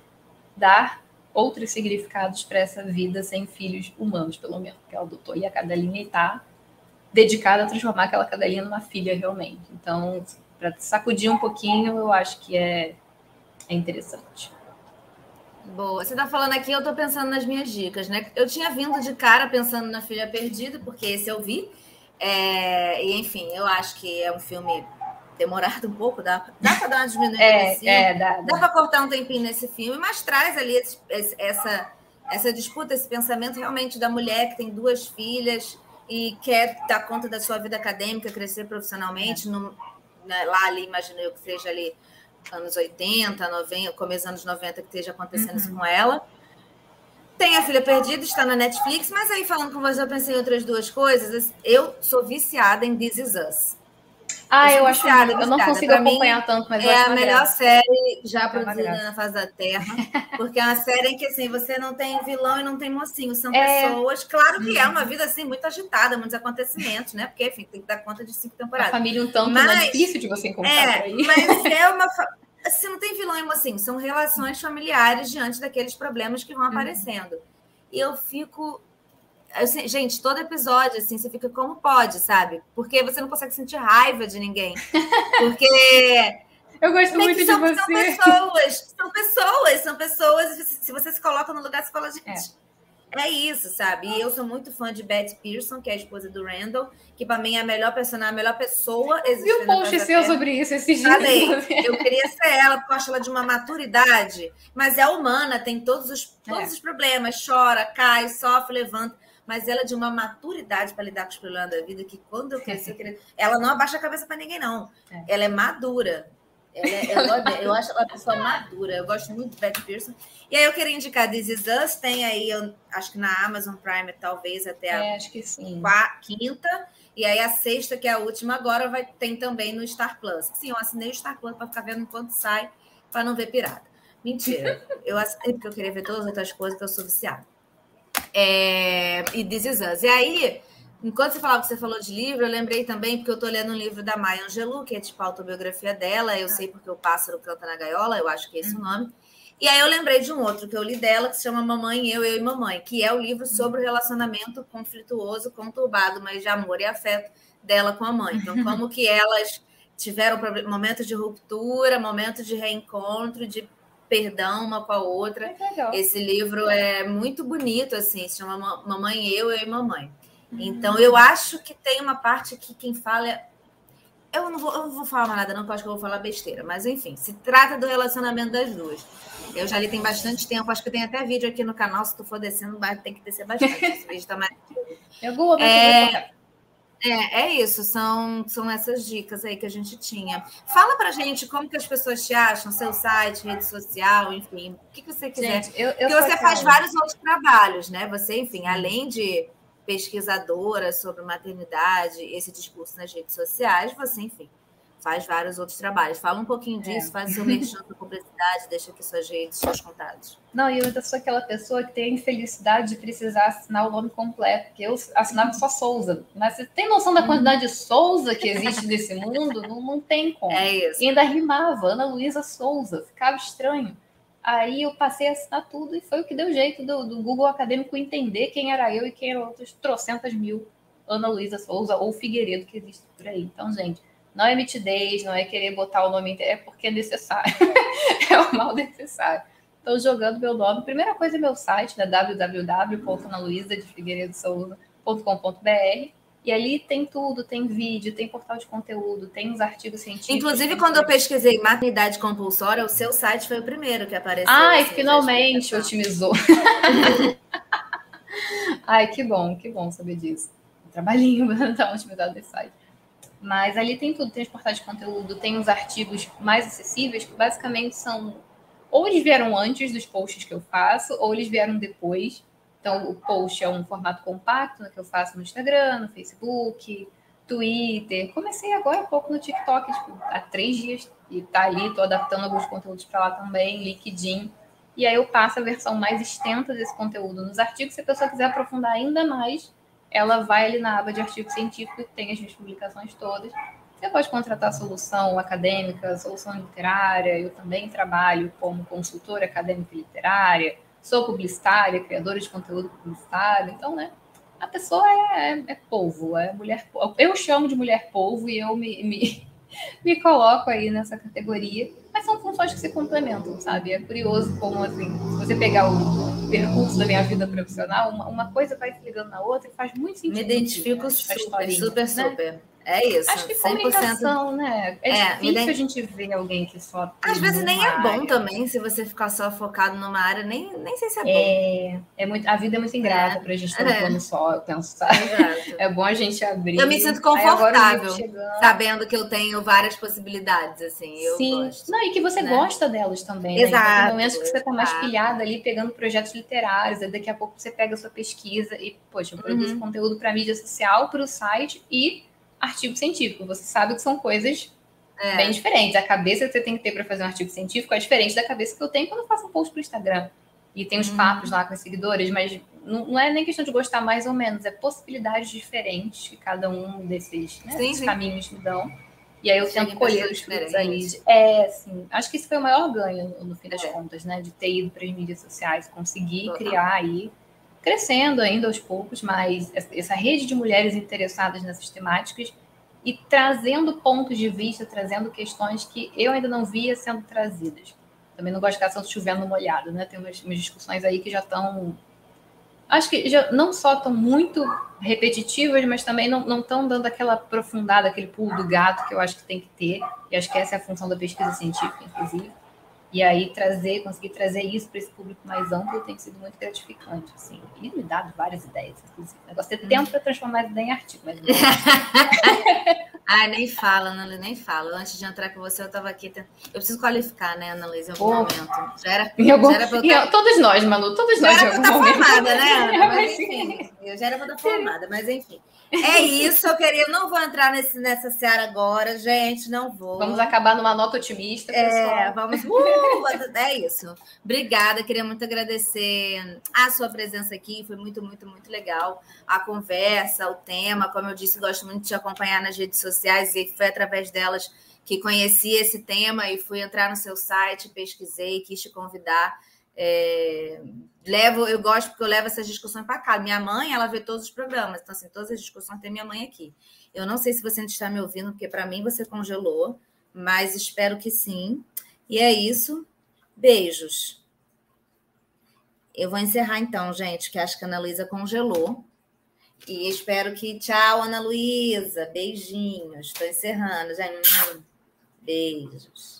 dar outros significados para essa vida sem filhos humanos, pelo menos. Porque ela adotou aí a cadelinha e está dedicada a transformar aquela cadelinha numa filha realmente. Então, para sacudir um pouquinho, eu acho que é, é interessante. Boa. Você está falando aqui, eu estou pensando nas minhas dicas, né? Eu tinha vindo de cara pensando na Filha Perdida, porque esse eu vi. É... E, enfim, eu acho que é um filme demorado um pouco, dá, dá para dar uma diminuída é, nesse. É, dá, dá para cortar um tempinho nesse filme, mas traz ali esse, esse, essa, essa disputa, esse pensamento realmente da mulher que tem duas filhas e quer dar conta da sua vida acadêmica, crescer profissionalmente, é. no, né, lá ali, imagino eu que seja ali anos 80, 90, começo dos anos 90 que esteja acontecendo uhum. isso com ela. Tem a Filha Perdida, está na Netflix, mas aí falando com você, eu pensei em outras duas coisas. Eu sou viciada em This Is Us. Ah, eu, acho viciada, eu não consigo pra acompanhar mim, tanto, mas é a melhor graça. série já é produzida na face da Terra, porque é uma série em que assim você não tem vilão e não tem mocinho, são é... pessoas. Claro que é uhum. uma vida assim muito agitada, muitos acontecimentos, né? Porque enfim tem que dar conta de cinco temporadas. A família um tanto mas, difícil de você encontrar é, aí. Mas [LAUGHS] é uma assim, não tem vilão e mocinho, são relações familiares diante daqueles problemas que vão uhum. aparecendo. E eu fico Assim, gente, todo episódio, assim, você fica como pode, sabe? Porque você não consegue sentir raiva de ninguém. [LAUGHS] Porque. Eu gosto muito são, de você. São pessoas, são pessoas, são pessoas. Se você se coloca no lugar, você fala, gente. É. É isso, sabe? E eu sou muito fã de Beth Pearson, que é a esposa do Randall, que para mim é a melhor personagem, a melhor pessoa existente. Vi um post seu sobre isso esses dias. Falei, eu queria ser ela, porque eu acho ela de uma maturidade, mas é humana, tem todos os, todos é. os problemas, chora, cai, sofre, levanta mas ela é de uma maturidade para lidar com os problemas da vida que quando eu cresci, [LAUGHS] ela não abaixa a cabeça para ninguém, não. É. Ela é madura. Ela é, ela, eu acho ela uma pessoa madura. Eu gosto muito de Beth Pearson. E aí eu queria indicar This Is Us, tem aí, eu, acho que na Amazon Prime, talvez até a é, quinta. E aí a sexta, que é a última agora, vai tem também no Star Plus. Sim, eu assinei o Star Plus para ficar vendo enquanto sai, para não ver pirata. Mentira. [LAUGHS] Eu assinei porque eu queria ver todas as outras coisas que eu sou viciada. É, e This Is Us. E aí, enquanto você falava que você falou de livro, eu lembrei também, porque eu estou lendo um livro da Maya Angelou, que é tipo a autobiografia dela. Eu sei porque o pássaro canta na gaiola, eu acho que é esse o nome. E aí eu lembrei de um outro que eu li dela, que se chama Mamãe, Eu, Eu e Mamãe, que é o livro sobre o relacionamento conflituoso, conturbado, mas de amor e afeto dela com a mãe. Então, como que elas tiveram momentos de ruptura, momentos de reencontro, de perdão uma com a outra. Esse livro é muito bonito, assim, se chama Mamãe Eu, Eu e Mamãe. Uhum. Então, eu acho que tem uma parte que quem fala. É... Eu não, vou, eu não vou falar nada, não, porque eu acho que eu vou falar besteira. Mas, enfim, se trata do relacionamento das duas. Eu já li tem bastante tempo, acho que tem até vídeo aqui no canal. Se tu for descendo, tem que descer bastante. [LAUGHS] Esse vídeo tá mais. Eu vou, é... É, é isso, são, são essas dicas aí que a gente tinha. Fala pra gente como que as pessoas te acham, seu site, rede social, enfim, o que, que você quiser. Gente, eu, eu Porque você faz vários outros trabalhos, né? Você, enfim, além de pesquisadora sobre maternidade, esse discurso nas redes sociais, você, enfim, faz vários outros trabalhos. Fala um pouquinho disso, é. faz seu merchan da publicidade, deixa aqui suas redes, seus contatos. Não, eu sou aquela pessoa que tem a infelicidade de precisar assinar o nome completo, porque eu assinava só Souza. Mas você tem noção da quantidade de Souza que existe nesse mundo? Não, não tem como. É isso. E ainda rimava, Ana Luísa Souza, ficava estranho. Aí eu passei a assinar tudo e foi o que deu jeito do, do Google Acadêmico entender quem era eu e quem eram outros trocentas mil Ana Luísa Souza ou Figueiredo que existe por aí. Então, gente, não é mitidez, não é querer botar o nome inteiro, é porque é necessário. [LAUGHS] é o mal necessário. Estou jogando meu nome. Primeira coisa é meu site, né? www.analuisadefigueiredosouza.com.br e ali tem tudo, tem vídeo, tem portal de conteúdo, tem os artigos científicos. Inclusive, quando eu pesquisei maternidade compulsória, o seu site foi o primeiro que apareceu. Ai, assim, finalmente otimizou. [LAUGHS] Ai, que bom, que bom saber disso. Trabalhinho [LAUGHS] para dar otimizado desse site. Mas ali tem tudo, tem os portais de conteúdo, tem os artigos mais acessíveis, que basicamente são ou eles vieram antes dos posts que eu faço, ou eles vieram depois. Então, o post é um formato compacto né, que eu faço no Instagram, no Facebook, Twitter. Comecei agora há pouco no TikTok, tipo, há três dias, e tá ali, estou adaptando alguns conteúdos para lá também, LinkedIn. E aí eu passo a versão mais extensa desse conteúdo nos artigos. Se a pessoa quiser aprofundar ainda mais, ela vai ali na aba de artigo científico tem as minhas publicações todas. Você pode contratar solução acadêmica, solução literária. Eu também trabalho como consultora acadêmica e literária, sou publicitária, criadora de conteúdo publicitário. Então, né, a pessoa é, é, é é mulher. Eu chamo de mulher polvo e eu me, me, [LAUGHS] me coloco aí nessa categoria. Mas são funções que se complementam, sabe? É curioso como, assim, se você pegar o percurso da minha vida profissional, uma, uma coisa vai se ligando na outra e faz muito sentido. Me identifico super, super, né? super. É isso. Acho que 100%. comunicação, né? É, é difícil a gente ver alguém que só. Às vezes nem é bom também, se você ficar só focado numa área, nem, nem sei se é bom. É, é muito, a vida é muito ingrata é. para a gente estar é. plano só, eu penso, sabe? É bom a gente abrir. Eu me sinto confortável, sabendo que eu tenho várias possibilidades, assim. Eu Sim. Gosto, não, e que você né? gosta delas também. Exato. Né? Então, momentos que você está mais pilhada ali, pegando projetos literários, aí daqui a pouco você pega a sua pesquisa e, poxa, eu produzo uhum. conteúdo para mídia social, para o site e artigo científico. Você sabe que são coisas é. bem diferentes. A cabeça que você tem que ter para fazer um artigo científico é diferente da cabeça que eu tenho quando eu faço um post para o Instagram. E tem os hum. papos lá com os seguidores, mas não, não, é nem questão de gostar mais ou menos, é possibilidades diferentes que cada um desses, né, sim, sim. caminhos me dão. E aí eu tento colher os frutos ali. É, assim, acho que esse foi o maior ganho no, no fim das é. contas, né? De ter ido para as mídias sociais, conseguir criar aí, crescendo ainda aos poucos, mas essa rede de mulheres interessadas nessas temáticas e trazendo pontos de vista, trazendo questões que eu ainda não via sendo trazidas. Também não gosto de ficar só chovendo molhado, né? Tem umas, umas discussões aí que já estão acho que já não só estão muito repetitivas, mas também não estão dando aquela aprofundada, aquele pulo do gato que eu acho que tem que ter. E acho que essa é a função da pesquisa científica, inclusive. E aí trazer, conseguir trazer isso para esse público mais amplo tem sido muito gratificante, assim. E me dá várias ideias, inclusive. O negócio é tempo para transformar ideia em artigo, mas [LAUGHS] Ai, nem fala, Ana nem fala. Antes de entrar com você, eu estava aqui. Eu preciso qualificar, né, Ana Luísa, em algum oh. momento. Já era, em algum... já era eu tá... Todos nós, Manu, todos nós. Já era para estar formada, né, Ana? [LAUGHS] Mas, enfim, eu já era para estar formada, mas enfim. É isso, eu queria. Eu não vou entrar nesse, nessa seara agora, gente, não vou. Vamos acabar numa nota otimista, é, pessoal. É, vamos. Uh, [LAUGHS] é isso. Obrigada, queria muito agradecer a sua presença aqui, foi muito, muito, muito legal. A conversa, o tema, como eu disse, gosto muito de te acompanhar nas redes sociais e foi através delas que conheci esse tema e fui entrar no seu site, pesquisei, quis te convidar. É, levo, eu gosto porque eu levo essas discussões para cá. Minha mãe, ela vê todos os programas, então assim, todas as discussões tem minha mãe aqui. Eu não sei se você ainda está me ouvindo, porque para mim você congelou, mas espero que sim. E é isso. Beijos. Eu vou encerrar então, gente, que acho que a Ana Luísa congelou. E espero que. Tchau, Ana Luísa. Beijinhos. Estou encerrando, gente. Beijos.